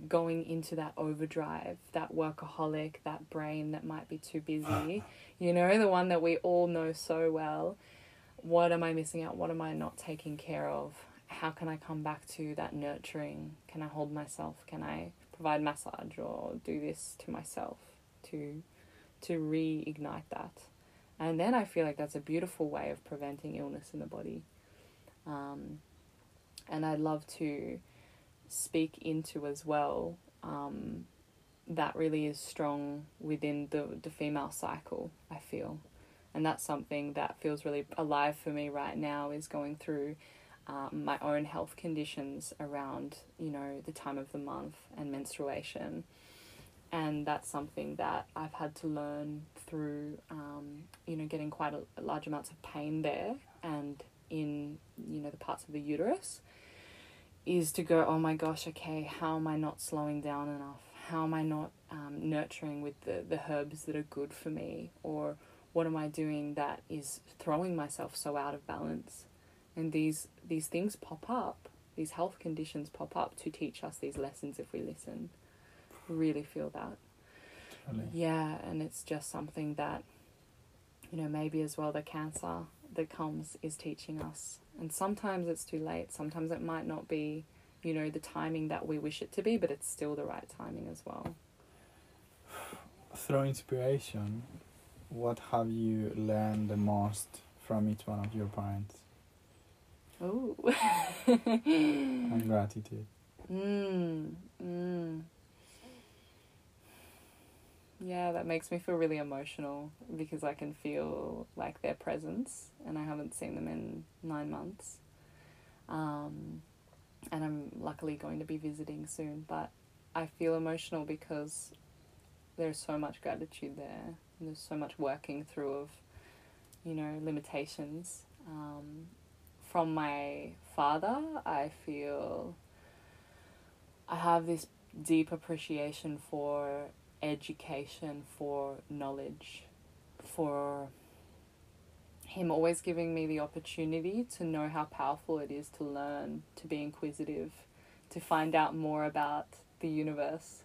going into that overdrive, that workaholic, that brain that might be too busy, ah. you know, the one that we all know so well. What am I missing out? What am I not taking care of? How can I come back to that nurturing? Can I hold myself? Can I provide massage or do this to myself to to reignite that? And then I feel like that's a beautiful way of preventing illness in the body. Um, and I'd love to speak into as well um, that really is strong within the, the female cycle, I feel. And that's something that feels really alive for me right now is going through um, my own health conditions around, you know, the time of the month and menstruation. And that's something that I've had to learn through, um, you know, getting quite a, large amounts of pain there and in, you know, the parts of the uterus is to go, oh my gosh, okay, how am I not slowing down enough? How am I not um, nurturing with the, the herbs that are good for me? Or what am I doing that is throwing myself so out of balance? And these, these things pop up, these health conditions pop up to teach us these lessons if we listen. Really feel that. Yeah, and it's just something that, you know, maybe as well the cancer that comes is teaching us and sometimes it's too late. Sometimes it might not be, you know, the timing that we wish it to be, but it's still the right timing as well. Through inspiration, what have you learned the most from each one of your parents? Oh. and gratitude. Mm, mm. Yeah, that makes me feel really emotional because I can feel like their presence and I haven't seen them in nine months. Um, and I'm luckily going to be visiting soon, but I feel emotional because there's so much gratitude there there's so much working through of, you know, limitations. Um, from my father, I feel I have this deep appreciation for education, for knowledge, for him always giving me the opportunity to know how powerful it is to learn, to be inquisitive, to find out more about the universe.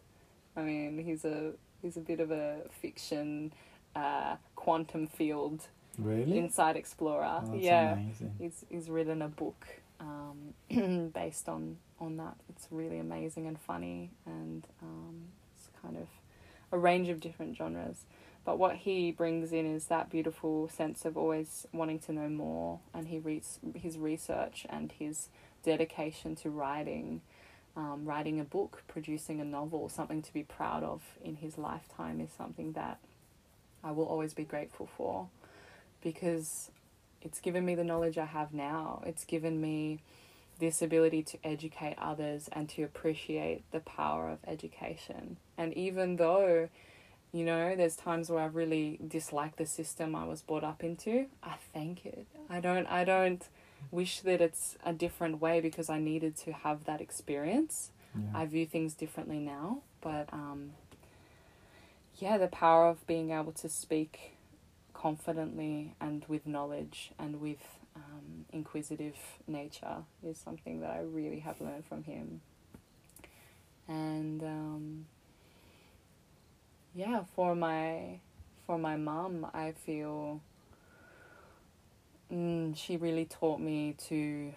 I mean, he's a he's a bit of a fiction uh, quantum field really? inside explorer. Oh, yeah, amazing. he's he's written a book um, based on on that. It's really amazing and funny, and um, it's kind of a range of different genres. But what he brings in is that beautiful sense of always wanting to know more, and he reads his research and his dedication to writing, um, writing a book, producing a novel, something to be proud of in his lifetime is something that I will always be grateful for, because it's given me the knowledge I have now. It's given me this ability to educate others and to appreciate the power of education. And even though, you know, there's times where I really dislike the system I was brought up into, I thank it. I don't I don't wish that it's a different way because I needed to have that experience. Yeah. I view things differently now, but um yeah, the power of being able to speak confidently and with knowledge and with um, inquisitive nature is something that I really have learned from him. And um, yeah, for my for my mum, I feel mm, she really taught me to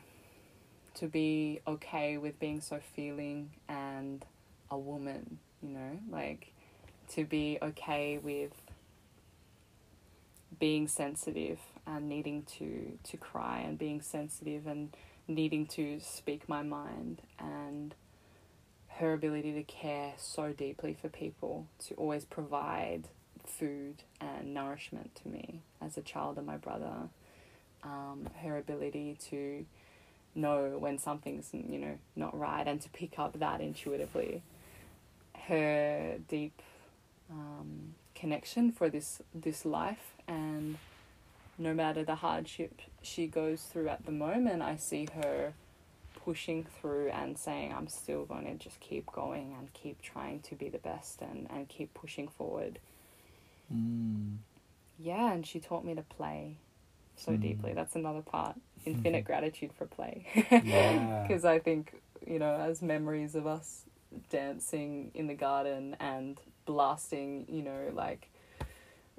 to be okay with being so feeling and a woman, you know, like to be okay with being sensitive and needing to to cry and being sensitive and needing to speak my mind and her ability to care so deeply for people to always provide food and nourishment to me as a child and my brother um, her ability to know when something's you know not right and to pick up that intuitively her deep um, connection for this this life and no matter the hardship she goes through at the moment, I see her pushing through and saying I'm still going to just keep going and keep trying to be the best and, and keep pushing forward. Mm. Yeah, and she taught me to play so Mm. deeply. That's another part. Infinite gratitude for play. Yeah. Because I think, you know, as memories of us dancing in the garden and blasting, you know, like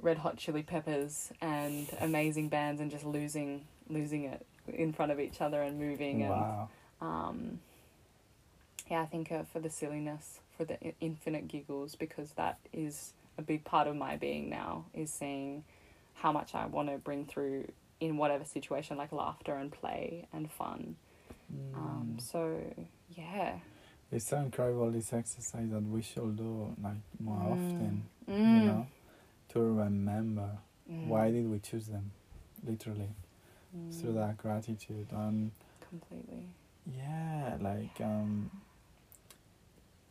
Red Hot Chili Peppers and amazing bands and just losing losing it in front of each other and moving Wow. and um yeah, I think uh, for the silliness, for the infinite giggles because that is a big part of my being now is seeing how much I want to bring through in whatever situation like laughter and play and fun. Um, Mm. so yeah. It's so incredible this exercise that we should do like more Mm. often, Mm. you know, to remember Mm. why did we choose them, literally Mm. through that gratitude and completely. yeah, like um,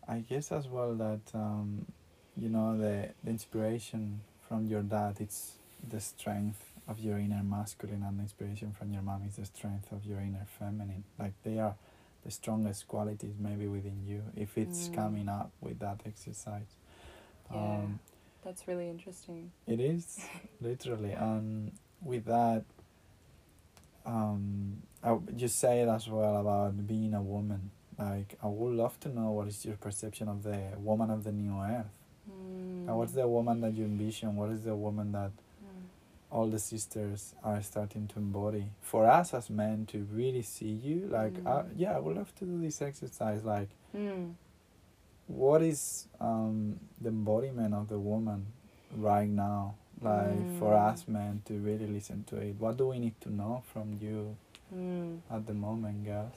I guess as well that um, you know the the inspiration from your dad it's the strength of your inner masculine and the inspiration from your mom is the strength of your inner feminine. Like they are the strongest qualities maybe within you if it's Mm. coming up with that exercise. Yeah. Um, That's really interesting. it is literally, and with that, um, I you say it as well about being a woman. Like I would love to know what is your perception of the woman of the new earth. Mm. And what's the woman that you envision? What is the woman that. All the sisters are starting to embody? For us as men to really see you, like uh, Mm. yeah, I would love to do this exercise. Like Mm. what is um, the embodiment of the woman right now like for Mm. us men to really listen to it what do we need to know from you Mm. at the moment girls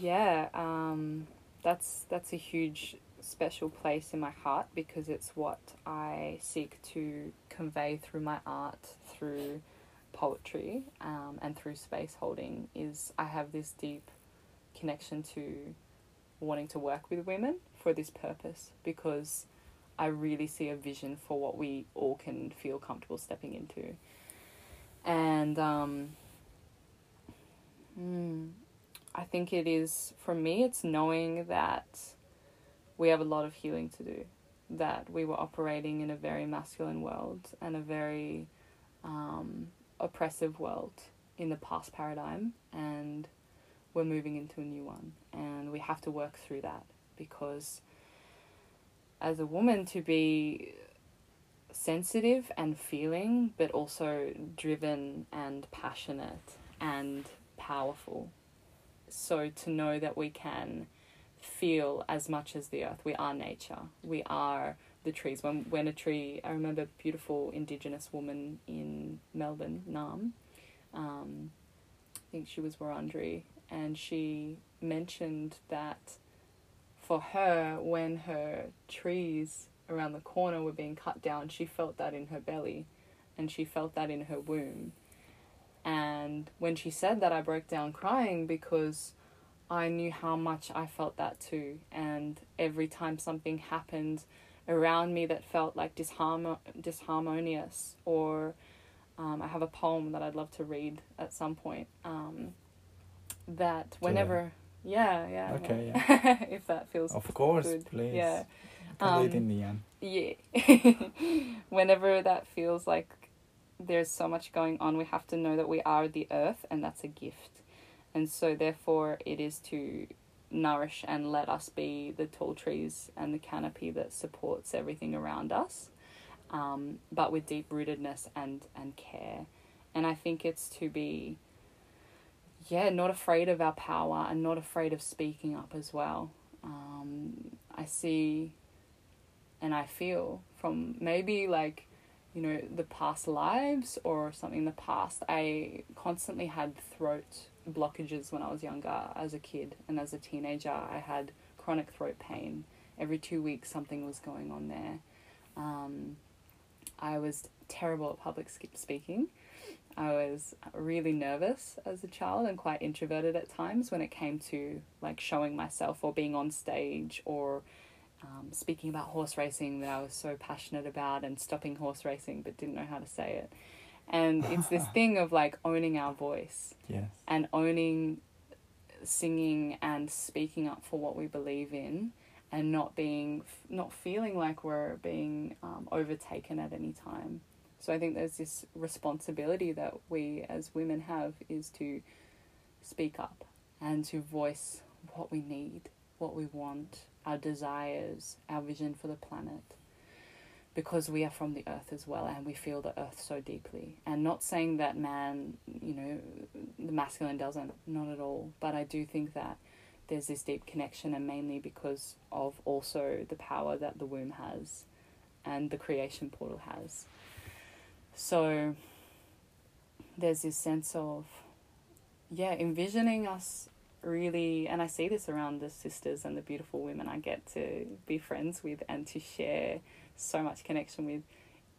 Yeah, um, that's that's a huge special place in my heart because it's what I seek to convey through my art, through poetry, um, and through space holding. Is I have this deep connection to wanting to work with women for this purpose because I really see a vision for what we all can feel comfortable stepping into, and um, mm, I think it is for me. It's knowing that we have a lot of healing to do. That we were operating in a very masculine world and a very um, oppressive world in the past paradigm, and we're moving into a new one, and we have to work through that because as a woman to be sensitive and feeling, but also driven and passionate and powerful. So to know that we can feel as much as the earth. We are nature. We are the trees. When when a tree, I remember a beautiful Indigenous woman in Melbourne, Naarm. Um, I think she was Wurundjeri, and she mentioned that for her, when her trees around the corner were being cut down, she felt that in her belly, and she felt that in her womb. And when she said that, I broke down crying because I knew how much I felt that too. And every time something happened around me that felt like disharmo- disharmonious, or um, I have a poem that I'd love to read at some point. Um, that whenever, yeah, yeah, Okay, yeah. if that feels of course good. please Yeah. Um, in the end yeah. Whenever that feels like there's so much going on, we have to know that we are the earth and that's a gift. And so, therefore, it is to nourish and let us be the tall trees and the canopy that supports everything around us, um, but with deep rootedness and, and care. And I think it's to be, yeah, not afraid of our power and not afraid of speaking up as well. Um, I see and I feel from maybe like, you know, the past lives or something in the past, I constantly had throat blockages when I was younger as a kid and as a teenager. I had chronic throat pain. Every two weeks, something was going on there. Um, I was terrible at public speaking. I was really nervous as a child and quite introverted at times when it came to like showing myself or being on stage or um, speaking about horse racing that I was so passionate about and stopping horse racing but didn't know how to say it. And it's this thing of like owning our voice yes. and owning singing and speaking up for what we believe in and not being not feeling like we're being um, overtaken at any time. So i think there's this responsibility that we as women have is to speak up and to voice what we need what we want our desires our vision for the planet because we are from the earth as well and we feel the earth so deeply. And not saying that man, you know, the masculine doesn't, not at all. But I do think that there's this deep connection, and mainly because of also the power that the womb has and the creation portal has. So there's this sense of, yeah, envisioning us really, and I see this around the sisters and the beautiful women I get to be friends with and to share so much connection with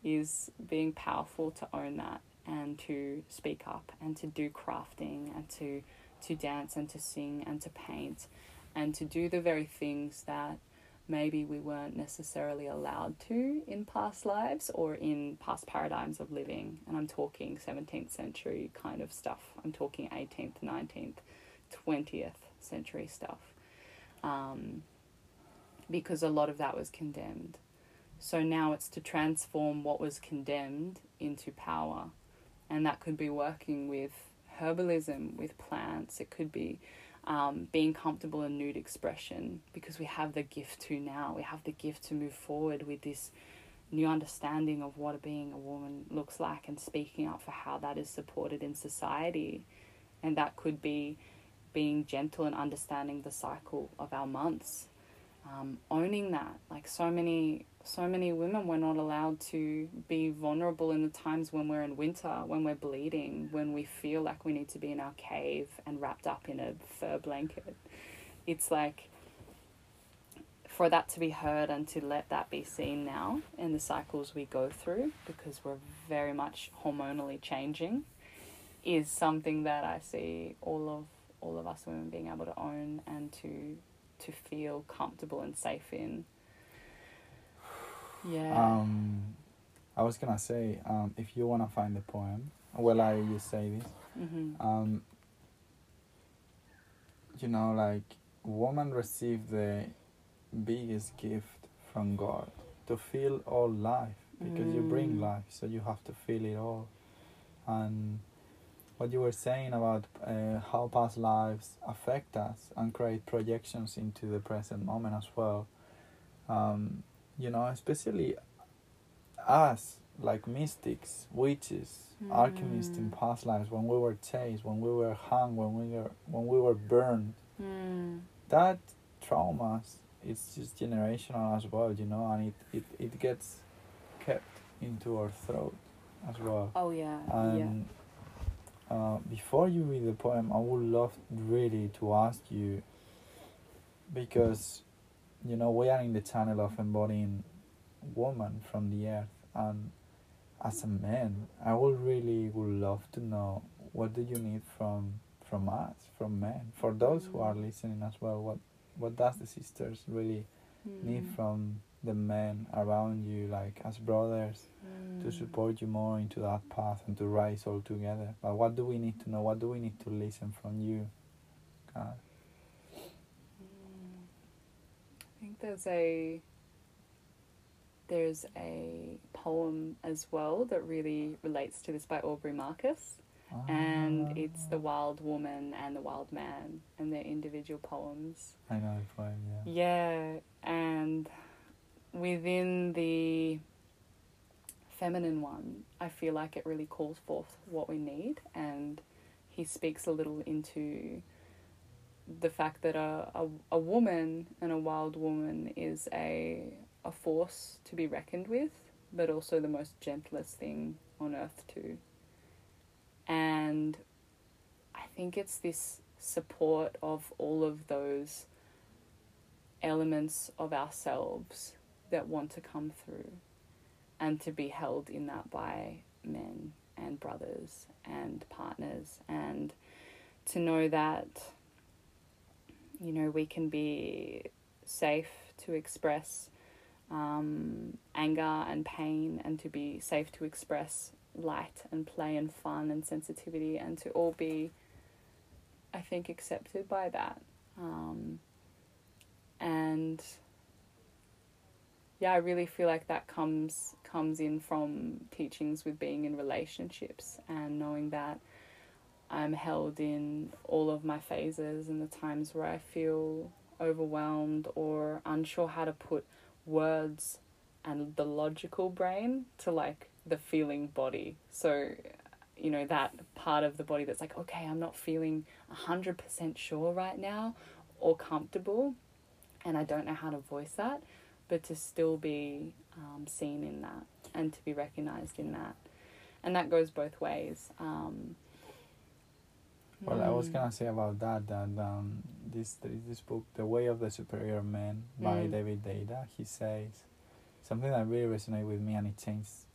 is being powerful to own that and to speak up and to do crafting and to to dance and to sing and to paint and to do the very things that maybe we weren't necessarily allowed to in past lives or in past paradigms of living. And I'm talking 17th century kind of stuff. I'm talking 18th 19th 20th century stuff. Um, because a lot of that was condemned so now it's to transform what was condemned into power. And that could be working with herbalism, with plants. It could be um, being comfortable in nude expression because we have the gift to now. We have the gift to move forward with this new understanding of what being a woman looks like and speaking up for how that is supported in society. And that could be being gentle and understanding the cycle of our months, um, owning that. Like so many so many women we're not allowed to be vulnerable in the times when we're in winter, when we're bleeding, when we feel like we need to be in our cave and wrapped up in a fur blanket. It's like for that to be heard and to let that be seen now in the cycles we go through because we're very much hormonally changing is something that I see all of all of us women being able to own and to to feel comfortable and safe in yeah. Um, I was gonna say, um, if you wanna find the poem, well, I just say this. Mm-hmm. Um, you know, like woman received the biggest gift from God to feel all life because mm. you bring mm. life, so you have to feel it all. And what you were saying about uh, how past lives affect us and create projections into the present moment as well. Um, you know, especially us, like mystics, witches, mm. alchemists in past lives, when we were chased, when we were hung, when we were when we were burned, mm. that trauma it's just generational as well, you know, and it, it, it gets kept into our throat as well. Oh yeah. And yeah. Uh, before you read the poem, I would love really to ask you because you know, we are in the channel of embodying woman from the earth, and as a man, I would really would love to know what do you need from from us, from men, for those who are listening as well. What what does the sisters really mm. need from the men around you, like as brothers, mm. to support you more into that path and to rise all together? But what do we need to know? What do we need to listen from you, God? think there's a there's a poem as well that really relates to this by Aubrey Marcus. And ah. it's The Wild Woman and The Wild Man and their individual poems. I know the poem, yeah. Yeah, and within the feminine one, I feel like it really calls forth what we need, and he speaks a little into the fact that a, a, a woman and a wild woman is a, a force to be reckoned with, but also the most gentlest thing on earth, too. And I think it's this support of all of those elements of ourselves that want to come through and to be held in that by men and brothers and partners and to know that you know, we can be safe to express um, anger and pain and to be safe to express light and play and fun and sensitivity and to all be I think, accepted by that. Um, and yeah, I really feel like that comes comes in from teachings with being in relationships and knowing that I'm held in all of my phases and the times where I feel overwhelmed or unsure how to put words and the logical brain to like the feeling body. So, you know, that part of the body that's like, okay, I'm not feeling 100% sure right now or comfortable, and I don't know how to voice that, but to still be um, seen in that and to be recognized in that. And that goes both ways. Um, Well, I was mm, gonna say about that that um, this this book, The Way of the Superior Man by Mm. David Deida. He says something that really resonated with me, and it changed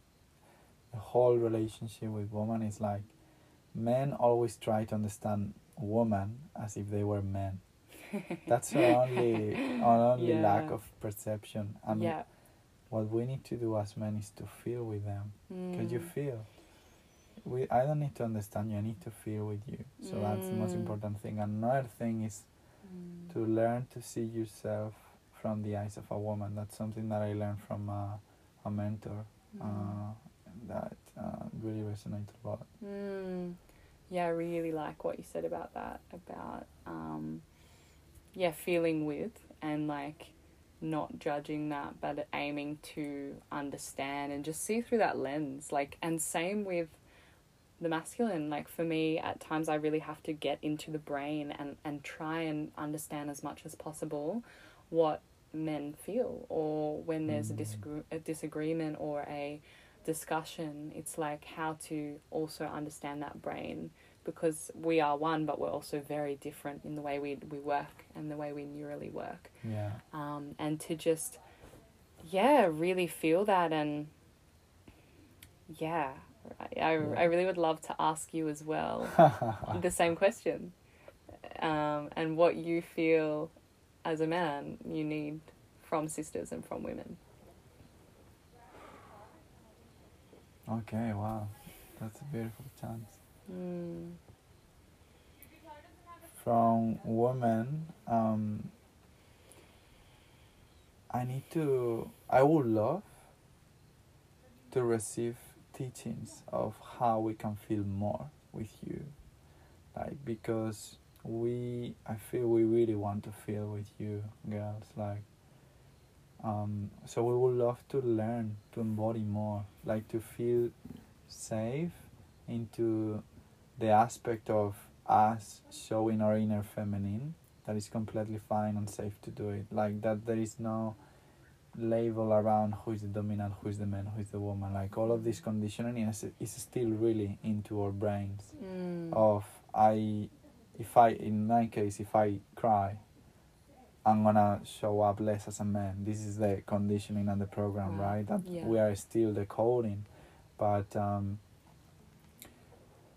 the whole relationship with woman. Is like men always try to understand woman as if they were men. That's our only our only lack of perception, and yeah. what we need to do as men is to feel with them because you Mm. feel we i don't need to understand you i need to feel with you so that's the most Mm. important thing another thing is Mm. to learn to see yourself from the eyes of a woman that's something that i learned from uh, a mentor Mm. uh, that uh, really resonated a lot Mm. Yeah, I really like what you said about that. About um, yeah, feeling with and like not judging that, but aiming to understand and just see through that lens. Like, and same with the masculine. Like for me, at times I really have to get into the brain and and try and understand as much as possible what men feel, or when there's a Mm. disagree- a disagreement or a discussion, it's like how to also understand that brain because we are one, but we're also very different in the way we, we work and the way we neurally work. yeah Um, and to just, yeah, really feel that and, yeah, I, I, I really would love to ask you as well the same question um, and what you feel as a man you need from sisters and from women. okay wow that's a beautiful chance Mm. from women um, i need to i would love to receive teachings of how we can feel more with you. Like because we i feel we really want to feel with you girls like um, so we would love to learn to embody more like to feel safe into the aspect of us showing our inner feminine that is completely fine and safe to do it. Like that there is no label around who is the dominant who is the man who is the woman like all of this conditioning is, is still really into our brains Mm. of i if i in my case if i cry i'm gonna show up less as a man this is the conditioning and the program Wow. right that Yeah. we are still decoding but um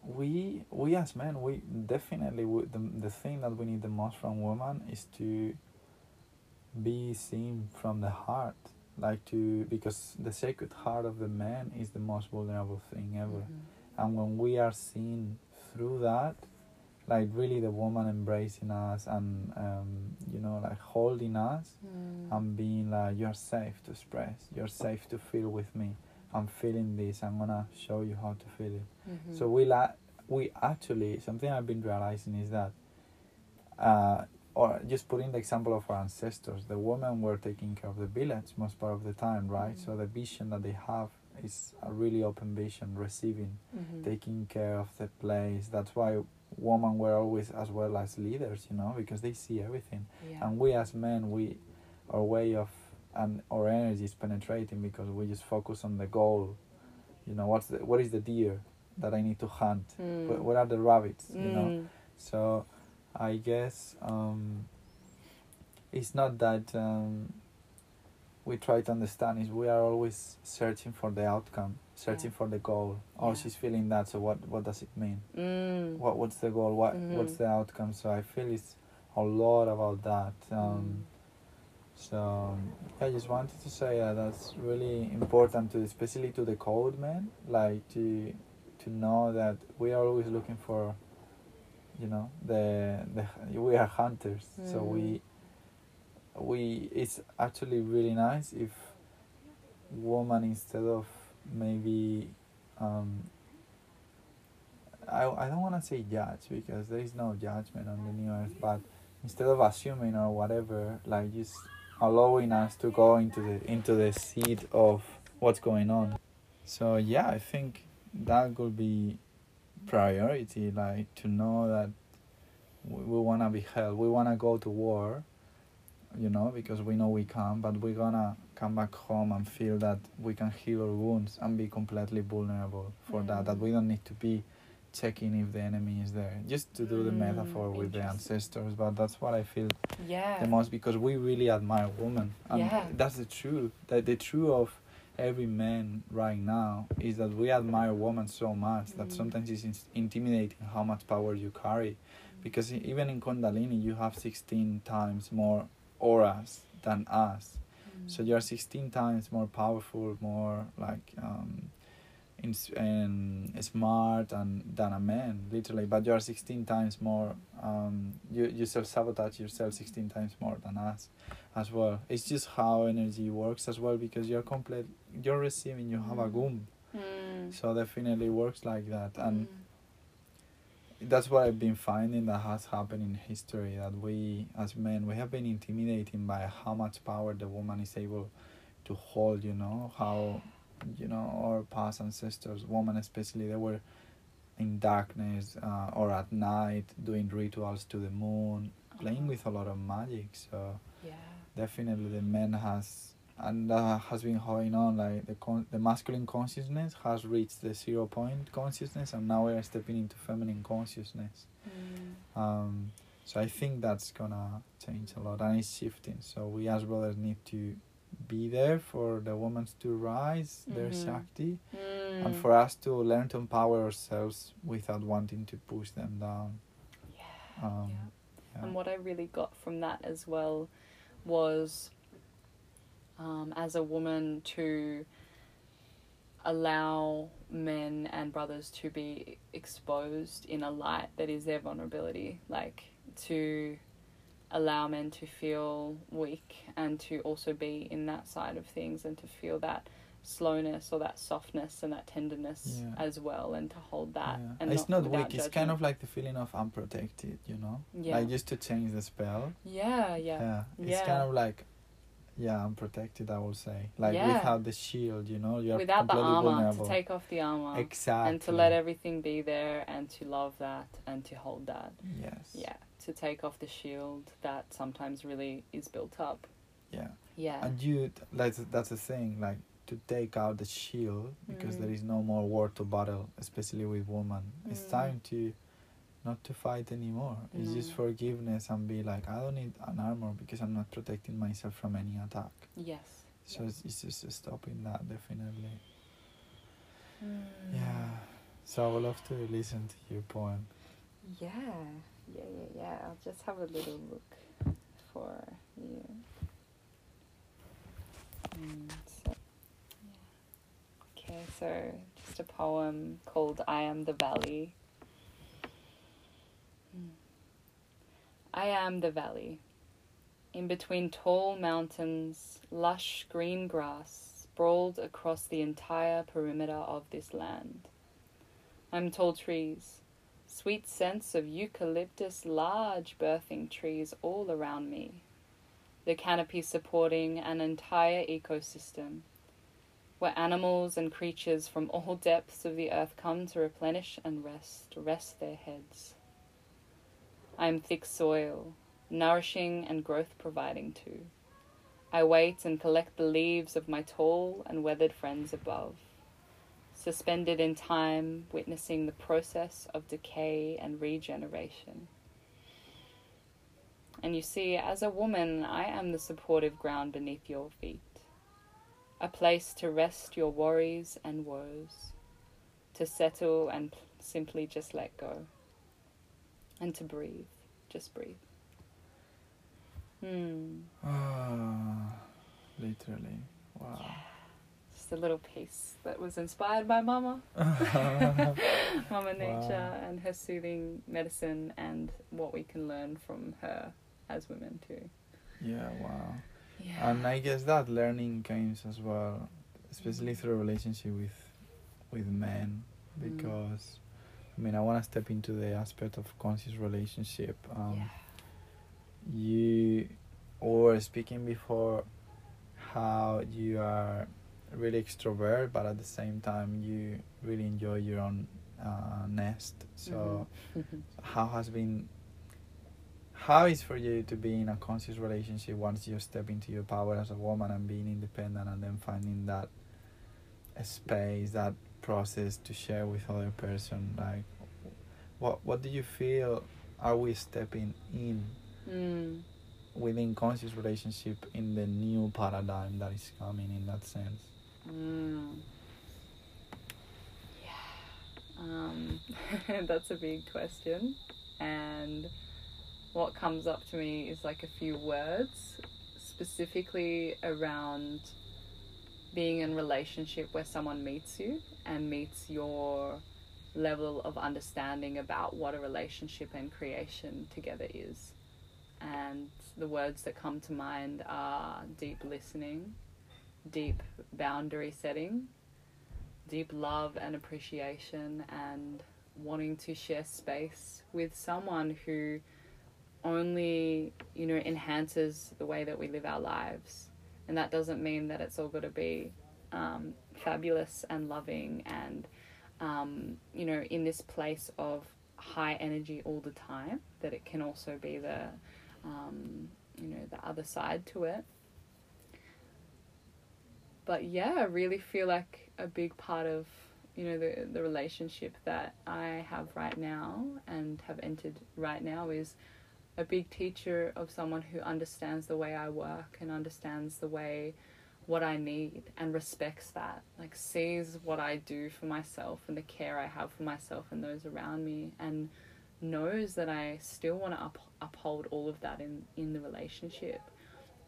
we we as men we definitely we, the, the thing that we need the most from women is to be seen from the heart like to because the sacred heart of the man is the most vulnerable thing ever Mhm. and when we are seen through that like really the woman embracing us and um, you know like holding us Mm. and being like you're safe to express you're safe to feel with me i'm feeling this i'm gonna show you how to feel it Mhm. so we la- we actually something i've been realizing is that uh, or just putting the example of our ancestors the women were taking care of the village most part of the time right Mhm. so the vision that they have is a really open vision receiving Mhm. taking care of the place. That's why women were always as well as leaders, you know, because they see everything. Yeah. And we as men, we our way of and our energy is penetrating because we just focus on the goal. You know, what's the what is the deer that I need to hunt? Mm. What, what are the rabbits? You know. Mm. So, I guess um, it's not that um, we try to understand. Is we are always searching for the outcome, searching Yeah. for the goal. Oh, Yeah. she's feeling that. So what? What does it mean? Mm. What What's the goal? What What's Mhm. the outcome? So I feel it's a lot about that. Mm. Um, So um, I just wanted to say that that's really important to, especially to the cold men, like to to know that we are always looking for you know the, the we are hunters so Mm. we we it's actually really nice if woman instead of maybe um, I, I don't want to say judge because there is no judgment on the new earth but instead of assuming or whatever like just allowing us to go into the into the seed of what's going on so yeah i think that could be priority like to know that we, we want to be held we want to go to war you know because we know we can but we're gonna come back home and feel that we can heal our wounds and be completely vulnerable for that that Mm. we don't need to be checking if the enemy is there just to do the Mm, metaphor with the ancestors but that's what i feel Yeah. the most because we really admire women and Yeah. that's the truth that the truth of every man right now is that we admire women so much that Mm. sometimes it's intimidating how much power you carry because even in kundalini you have 16 times more auras than us Mm. so you're 16 times more powerful more like um ins- and smart and than a man literally but you're 16 times more um you, you self-sabotage yourself 16 times more than us as well it's just how energy works as well because you're complete you're receiving you have a Mm. gum Mm. so definitely works like that and Mm. that's what I've been finding that has happened in history that we as men we have been intimidated by how much power the woman is able to hold you know how you know our past ancestors women especially they were in darkness uh, or at night doing rituals to the moon playing Uh-huh. with a lot of magic so Yeah. definitely the men has and that has been going on like the con- the masculine consciousness has reached the zero point consciousness and now we are stepping into feminine consciousness Mm. um, so i think that's gonna change a lot and it's shifting so we as brothers need to be there for the women to rise their Mhm. shakti Mm. and for us to learn to empower ourselves without wanting to push them down Yeah. um, yeah. yeah. And what I really got from that as well was um, as a woman to allow men and brothers to be exposed in a light that is their vulnerability. Like to allow men to feel weak and to also be in that side of things and to feel that slowness or that softness and that tenderness Yeah. as well and to hold that Yeah. and it's not, without weak it's kind of like the feeling of unprotected you know Yeah. like just to change the spell yeah yeah it's Yeah. kind of like yeah unprotected i will say. Like Yeah. without the shield you know you're without the armor vulnerable. to take off the armor exactly and to let everything be there and to love that and to hold that. Yes. Yeah to take off the shield that sometimes really is built up. Yeah. Yeah. And you that's that's the thing like to take out the shield because Mm. there is no more war to battle especially with women. It's Mm. time to not to fight anymore. It's just forgiveness and be like i don't need an armor because i'm not protecting myself from any attack. Yes. So it's, it's just stopping that definitely. Mm. yeah. So i would love to listen to your poem. Yeah. Yeah yeah yeah. I'll just have a little look for you. Mm, so, yeah. okay so just a poem called i am the valley I am the valley. In between tall mountains, lush green grass sprawled across the entire perimeter of this land. I'm tall trees, sweet scents of eucalyptus, large birthing trees all around me. The canopy supporting an entire ecosystem where animals and creatures from all depths of the earth come to replenish and rest, rest their heads. I am thick soil, nourishing and growth providing too. I wait and collect the leaves of my tall and weathered friends above, suspended in time, witnessing the process of decay and regeneration. And you see, as a woman, I am the supportive ground beneath your feet, a place to rest your worries and woes, to settle and simply just let go and to breathe. Just breathe. Hmm. Ah, literally wow Just a little piece that was inspired by Mama, Mama Nature, Wow. and her soothing medicine, and what we can learn from her as women too. yeah, wow. Yeah. And I guess that learning comes as well, especially through a relationship with with men, Mm. because I mean I want to step into the aspect of conscious relationship. Um, yeah. You were speaking before how you are really extrovert, but at the same time you really enjoy your own uh, nest. So Mhm. how has been how is for you to be in a conscious relationship once you step into your power as a woman and being independent and then finding that space that process to share with other person like what what do you feel are we stepping in Mm. within conscious relationship in the new paradigm that is coming in that sense Mm. Yeah. Um, that's a big question. And what comes up to me is like a few words, specifically around being in relationship where someone meets you and meets your level of understanding about what a relationship and creation together is. And the words that come to mind are deep listening, deep boundary setting, deep love and appreciation, and wanting to share space with someone who only, you know, enhances the way that we live our lives. And that doesn't mean that it's all to be um, fabulous and loving and, um, you know, in this place of high energy all the time, that it can also be the, um, you know, the other side to it. But yeah, I really feel like a big part of you know the the relationship that I have right now and have entered right now is a big teacher of someone who understands the way I work and understands the way what I need and respects that like sees what I do for myself and the care I have for myself and those around me and knows that I still want to up, uphold all of that in in the relationship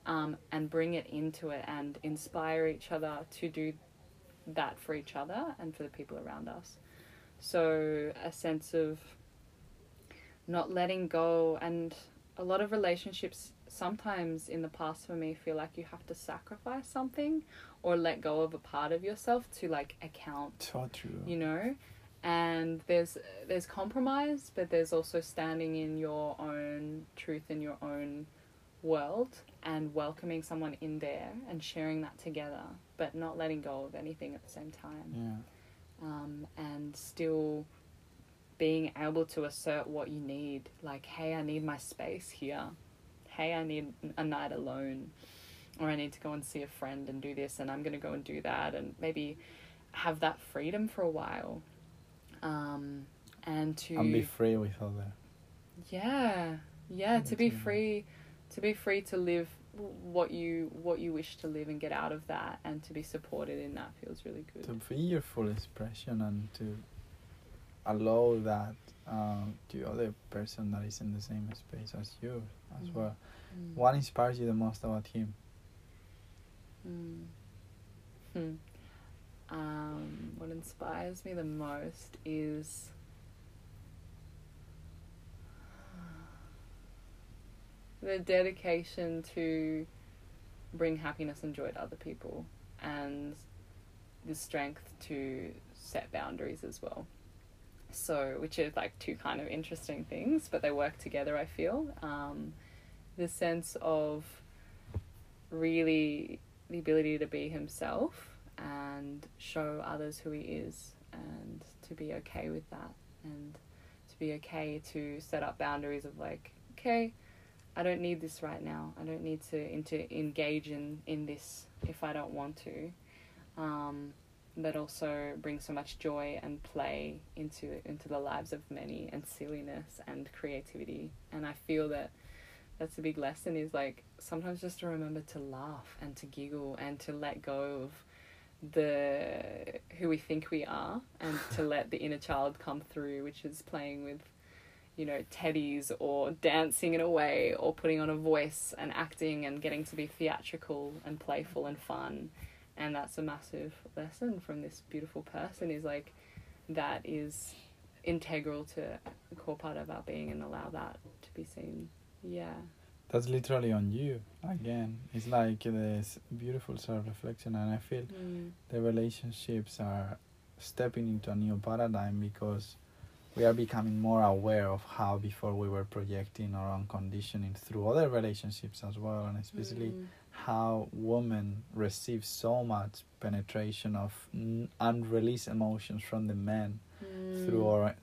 um, and bring it into it and inspire each other to do that for each other and for the people around us. So, a sense of not letting go, and a lot of relationships sometimes in the past for me feel like you have to sacrifice something or let go of a part of yourself to like account so true you know? And there's there's compromise but there's also standing in your own truth in your own world and welcoming someone in there and sharing that together but not letting go of anything at the same time. Yeah. Um, and still being able to assert what you need. Like hey i need my space here. Hey i need a night alone. Or i need to go and see a friend and do this and i'm going to go and do that and maybe have that freedom for a while. Um, and to and be free with other yeah. Yeah to be free to be free to live what you what you wish to live and get out of that and to be supported in that feels really good. To be your full expression and to allow that um, to other person that is in the same space as you as Mm. well Mm. what inspires you the most about him Mm. Hmm. Um, what inspires me the most is the dedication to bring happiness and joy to other people and the strength to set boundaries as well. So, which are like two kind of interesting things, but they work together, I feel. Um, the sense of really the ability to be himself and show others who he is and to be okay with that and to be okay to set up boundaries of like okay i don't need this right now i don't need to into engage in in this if i don't want to um, but also bring so much joy and play into into the lives of many and silliness and creativity. And i feel that that's a big lesson is like sometimes just to remember to laugh and to giggle and to let go of the who we think we are and to let the inner child come through which is playing with you know teddies or dancing in a way or putting on a voice and acting and getting to be theatrical and playful and fun and that's a massive lesson from this beautiful person is like that is integral to a core part of our being and allow that to be seen yeah That's literally on you again. It's like this beautiful self reflection, and I feel mm. the relationships are stepping into a new paradigm because we are becoming more aware of how before we were projecting our own conditioning through other relationships as well, and especially Mm. How women receive so much penetration of n- unreleased emotions from the men through Mm. our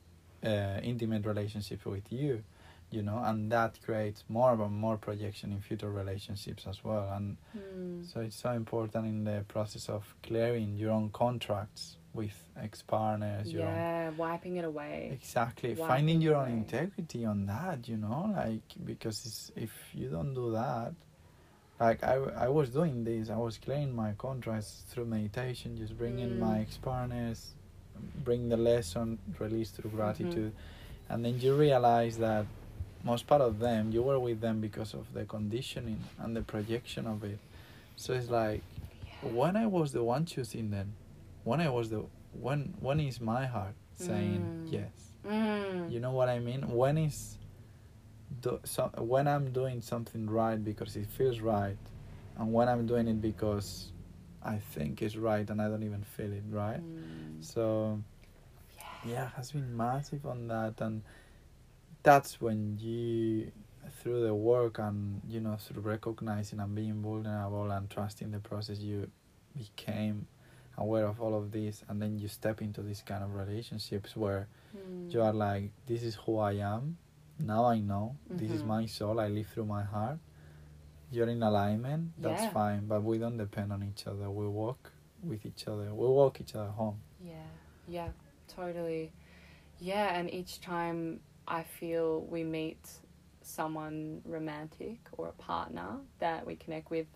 uh, intimate relationship with you you know and that creates more and more projection in future relationships as well and Mm. so it's so important in the process of clearing your own contracts with ex-partners your own yeah wiping it away exactly Wiping finding your own away. integrity on that you know like because it's, if you don't do that like I, I was doing this i was clearing my contracts through meditation just bringing Mm. my ex-partners bring the lesson release through Mm-hmm. gratitude and then you realize that most part of them you were with them because of the conditioning and the projection of it so it's like when i was the one choosing them when i was the when when is my heart saying Mm. yes Mm. you know what i mean when is do, so, when i'm doing something right because it feels right and when i'm doing it because i think it's right and i don't even feel it right Mm. so yeah it has been massive on that and that's when you through the work and you know through recognizing and being vulnerable and trusting the process you became aware of all of this and then you step into these kind of relationships where Mm. you are like this is who i am now i know. This is Mhm. my soul. I live through my heart. You're in alignment. That's Yeah. fine. But we don't depend on each other. We walk with each other. We walk each other home. Yeah, yeah, totally. Yeah, and each time I feel we meet someone romantic or a partner that we connect with,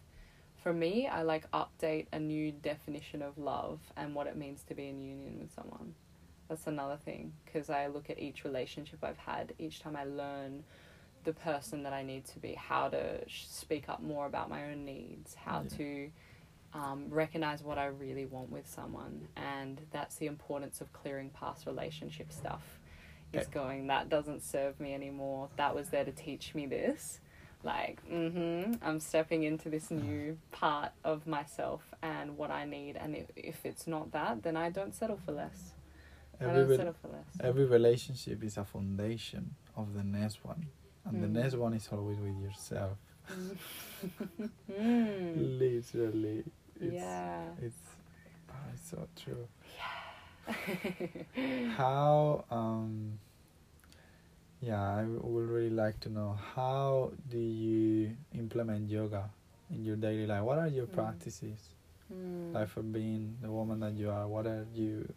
for me, I like update a new definition of love and what it means to be in union with someone. That's another thing because I look at each relationship I've had, each time I learn the person that I need to be, how to sh- speak up more about my own needs, how Yeah. to um, recognize what I really want with someone, and that's the importance of clearing past relationship stuff. Is Okay. going that doesn't serve me anymore. That was there to teach me this. Like, mm-hmm, I'm stepping into this new part of myself and what I need, and if, if it's not that, then I don't settle for less. Every, don't rel- settle for less. every relationship is a foundation of the next one and the Mm. next one is always with yourself Mm. literally it's, Yeah. it's, oh, it's so true yeah how um yeah i would really like to know how do you implement yoga in your daily life what are your Mm. practices Mm. like for being the woman that you are what are you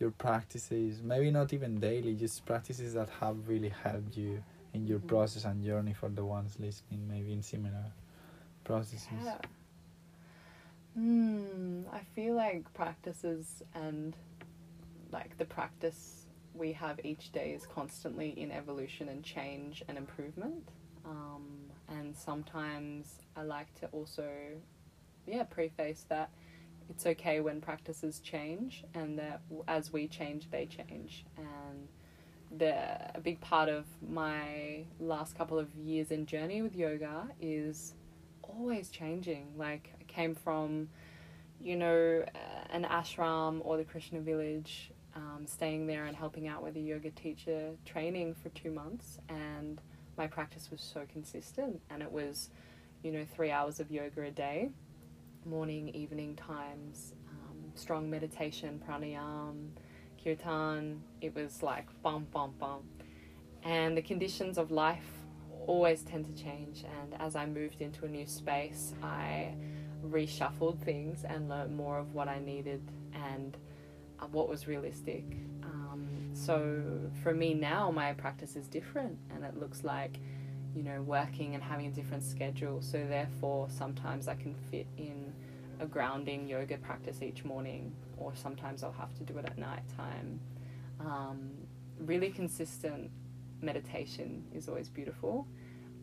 your practices maybe not even daily just practices that have really helped you in your Mhm. process and journey for the ones listening maybe in similar processes Yeah. Hmm. I feel like practices and like the practice we have each day is constantly in evolution and change and improvement. Um, and sometimes I like to also, yeah, preface that it's okay when practices change and that as we change, they change. And the a big part of my last couple of years in journey with yoga is always changing. Like I came from, you know, uh, an ashram or the Krishna village, um, staying there and helping out with a yoga teacher training for two months, and my practice was so consistent, and it was, you know, three hours of yoga a day, morning, evening times, um, strong meditation, pranayam, kirtan. It was like bum bum bum, and the conditions of life always tend to change. And as I moved into a new space, I reshuffled things and learned more of what I needed and uh, what was realistic. Um, so for me now, my practice is different, and it looks like, you know, working and having a different schedule. So therefore, sometimes I can fit in a grounding yoga practice each morning, or sometimes I'll have to do it at night time. Um, really consistent meditation is always beautiful.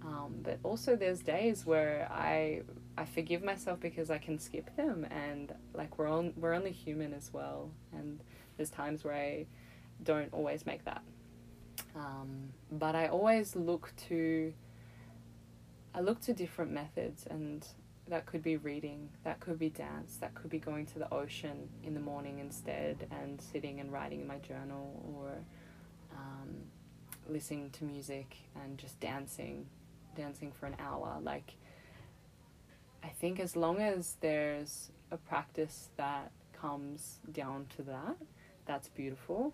Um, but also there's days where I I forgive myself because I can skip them and like we're on we're only human as well and there's times where I don't always make that. Um, but I always look to I look to different methods and that could be reading, that could be dance, that could be going to the ocean in the morning instead and sitting and writing in my journal or um, listening to music and just dancing, dancing for an hour. Like, I think as long as there's a practice that comes down to that, that's beautiful.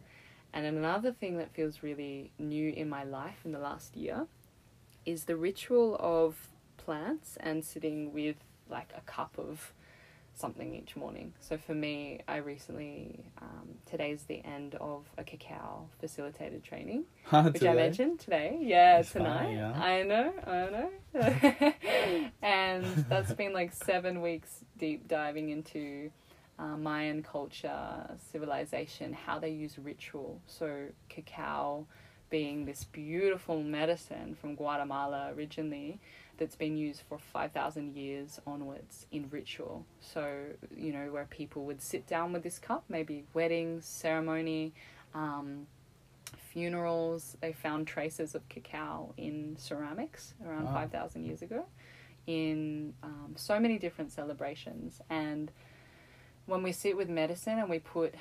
And another thing that feels really new in my life in the last year is the ritual of plants and sitting with like a cup of something each morning. So for me, I recently, um, today's the end of a cacao facilitated training, which I mentioned today. Yeah, It's tonight. funny, yeah. I know, I know. and that's been like seven weeks deep diving into uh, Mayan culture, civilization, how they use ritual. So cacao being this beautiful medicine from Guatemala originally that's been used for 5,000 years onwards in ritual. So, you know, where people would sit down with this cup, maybe weddings, ceremony, um, funerals. They found traces of cacao in ceramics around Wow. 5,000 years ago in um, so many different celebrations. And when we sit with medicine and we put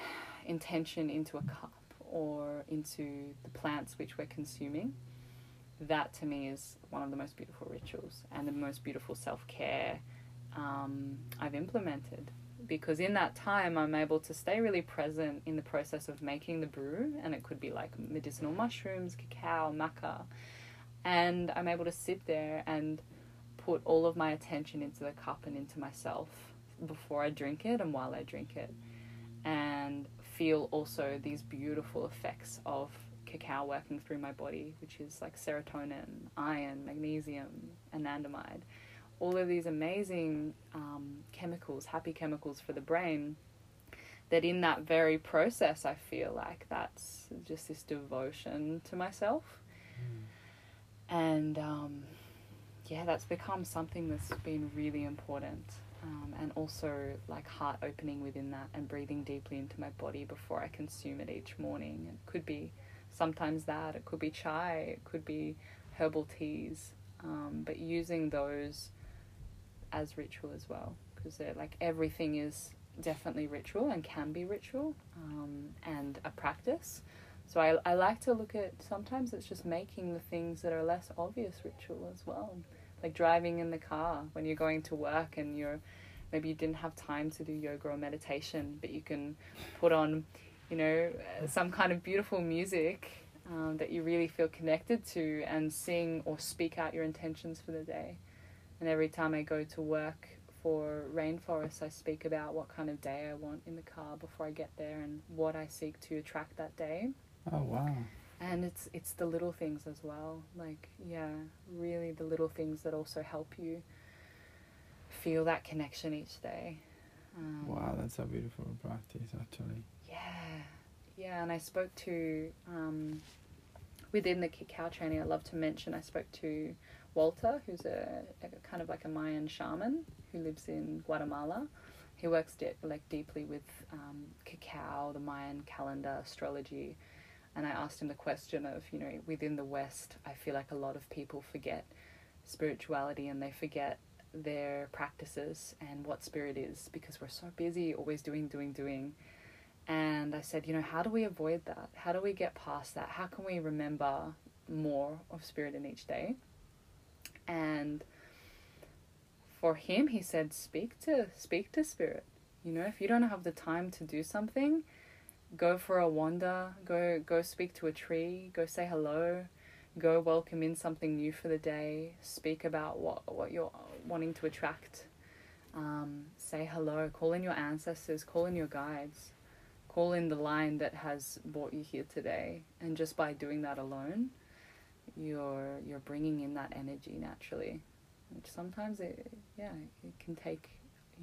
intention into a cup or into the plants which we're consuming, that to me is one of the most beautiful rituals and the most beautiful self care um, I've implemented. Because in that time, I'm able to stay really present in the process of making the brew, and it could be like medicinal mushrooms, cacao, maca. And I'm able to sit there and put all of my attention into the cup and into myself before I drink it and while I drink it. And feel also these beautiful effects of cacao working through my body, which is like serotonin, iron, magnesium, anandamide. All of these amazing um, chemicals, happy chemicals for the brain. That in that very process, I feel like that's just this devotion to myself. And um, yeah, that's become something that's been really important. Um, and also like heart opening within that and breathing deeply into my body before I consume it each morning. It could be sometimes that, it could be chai, it could be herbal teas, um, but using those as ritual as well because they're like everything is definitely ritual and can be ritual um, and a practice. So I, I like to look at sometimes it's just making the things that are less obvious ritual as well. Like driving in the car when you're going to work and you're maybe you didn't have time to do yoga or meditation, but you can put on, you know, uh, some kind of beautiful music um, that you really feel connected to and sing or speak out your intentions for the day. And every time I go to work for Rainforest, I speak about what kind of day I want in the car before I get there and what I seek to attract that day Oh wow. And it's it's the little things as well. Like yeah really the little things that also help you feel that connection each day. Um, Wow, that's a beautiful practice actually. yeah. Yeah and i spoke to um, within the cacao training i love to mention i spoke to walter who's a, a kind of like a mayan shaman who lives in guatemala. He works de- like deeply with um, cacao the mayan calendar astrology and I asked him the question of, you know, within the West, I feel like a lot of people forget spirituality and they forget their practices and what spirit is because we're so busy, always doing, doing, doing. And I said, you know, how do we avoid that? How do we get past that? How can we remember more of spirit in each day? And for him, he said, speak to speak to spirit. You know, if you don't have the time to do something, go for a wander, go go speak to a tree, go say hello, go welcome in something new for the day, speak about what what you're wanting to attract. Um, say hello, call in your ancestors, call in your guides, call in the line that has brought you here today, and just by doing that alone, you're you're bringing in that energy naturally. Which sometimes it yeah it can take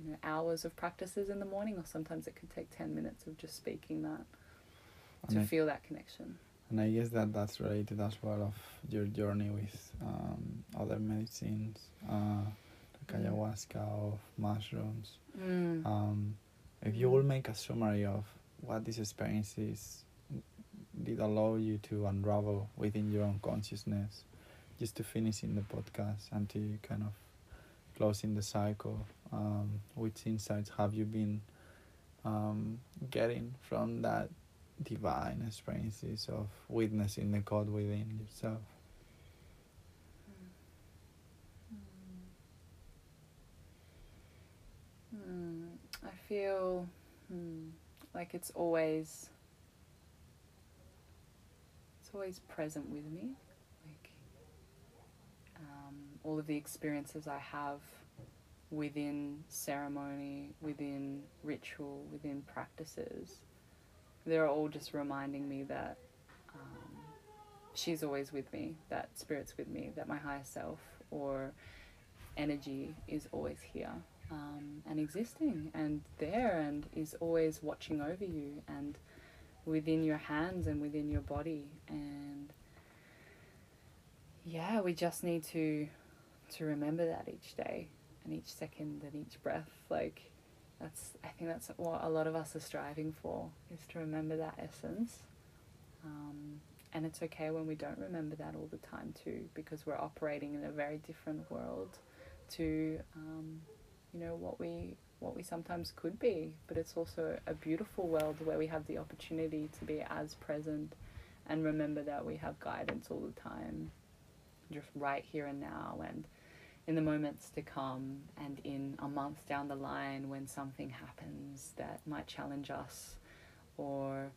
you know hours of practices in the morning, or sometimes it could take ten minutes of just speaking that to I, feel that connection. and I guess that that's related as well of your journey with um, other medicines, uh, like Mm. ayahuasca of mushrooms. Mm. Um, if you will make a summary of what these experiences did allow you to unravel within your own consciousness, just to finish in the podcast and to kind of closing the cycle, um, which insights have you been um, getting from that divine experiences of witnessing the God within yourself? Mm, I feel hmm, like it's always it's always present with me. All of the experiences I have within ceremony, within ritual, within practices, they're all just reminding me that um, she's always with me, that spirit's with me, that my higher self or energy is always here um, and existing and there and is always watching over you and within your hands and within your body. And yeah we just need to to remember that each day and each second and each breath like that's i think that's what a lot of us are striving for is to remember that essence. Um, and it's okay when we don't remember that all the time too because we're operating in a very different world to um, you know what we what we sometimes could be. But it's also a beautiful world where we have the opportunity to be as present and remember that we have guidance all the time just right here and now and in the moments to come and in a month down the line when something happens that might challenge us or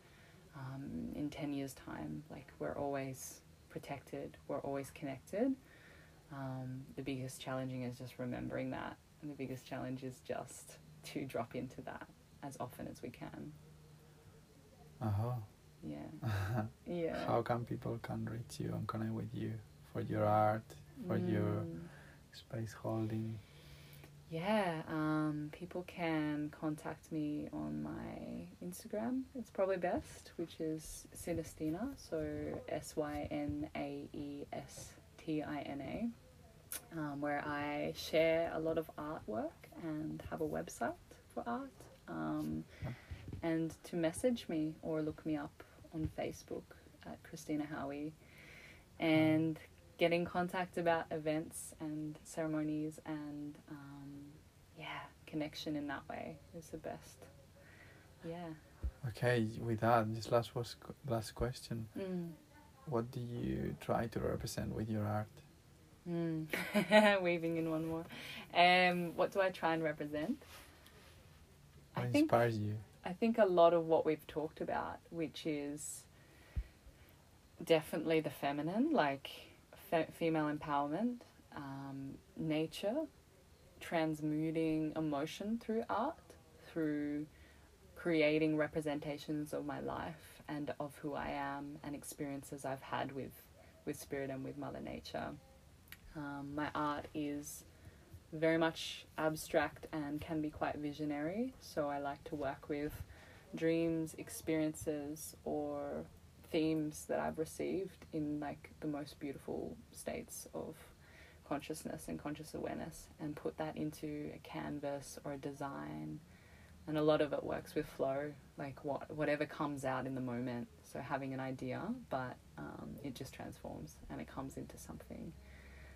um, in 10 years time like we're always protected we're always connected um, the biggest challenging is just remembering that and the biggest challenge is just to drop into that as often as we can. Uh-huh. Yeah. yeah. How can people can reach you and connect with you for your art, for mm. your space holding? Yeah, um, people can contact me on my Instagram. It's probably best, which is Synaestina, so S Y N A E S T I N A um, where I share a lot of artwork and have a website for art. Um, and to message me or look me up on Facebook at Christina Howie and get in contact about events and ceremonies and um, yeah, connection in that way is the best. Yeah. Okay, with that, just last was last question. Mm. What do you try to represent with your art? Mm. Weaving in one more. Um, what do I try and represent? What I think, inspires you? I think a lot of what we've talked about, which is definitely the feminine, like fe- female empowerment, um, nature, transmuting emotion through art, through creating representations of my life and of who I am and experiences I've had with, with spirit and with Mother Nature. Um, my art is very much abstract and can be quite visionary, so I like to work with dreams, experiences, or themes that I've received in like the most beautiful states of consciousness and conscious awareness and put that into a canvas or a design. And a lot of it works with flow like what whatever comes out in the moment. So having an idea but um, it just transforms and it comes into something.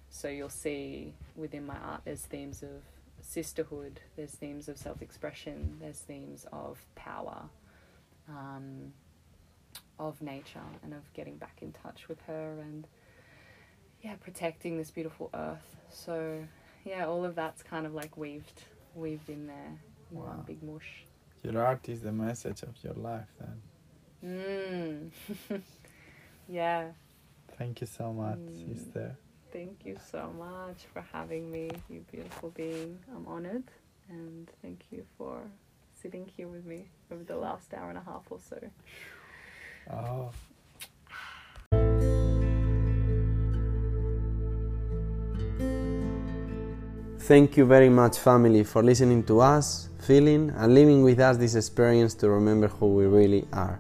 So you'll see within my art there's themes of sisterhood, there's themes of self expression, there's themes of power, um, of nature, and of getting back in touch with her and yeah, protecting this beautiful earth. So yeah, all of that's kind of like weaved weaved in there in wow. one big mush. Your art is the message of your life then. Mm. yeah. Thank you so much, mm. sister. Thank you so much for having me, you beautiful being. I'm honored and thank you for sitting here with me over the last hour and a half or so. Oh. Thank you very much, family, for listening to us, feeling, and living with us this experience to remember who we really are.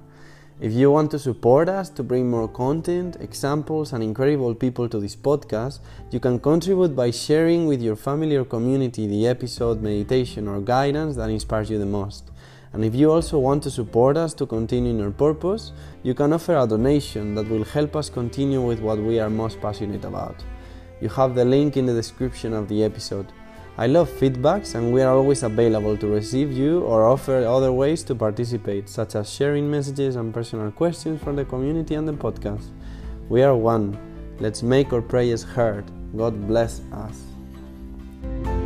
If you want to support us to bring more content, examples, and incredible people to this podcast, you can contribute by sharing with your family or community the episode, meditation, or guidance that inspires you the most. And if you also want to support us to continue in our purpose, you can offer a donation that will help us continue with what we are most passionate about. You have the link in the description of the episode. I love feedbacks and we are always available to receive you or offer other ways to participate, such as sharing messages and personal questions for the community and the podcast. We are one. Let's make our prayers heard. God bless us.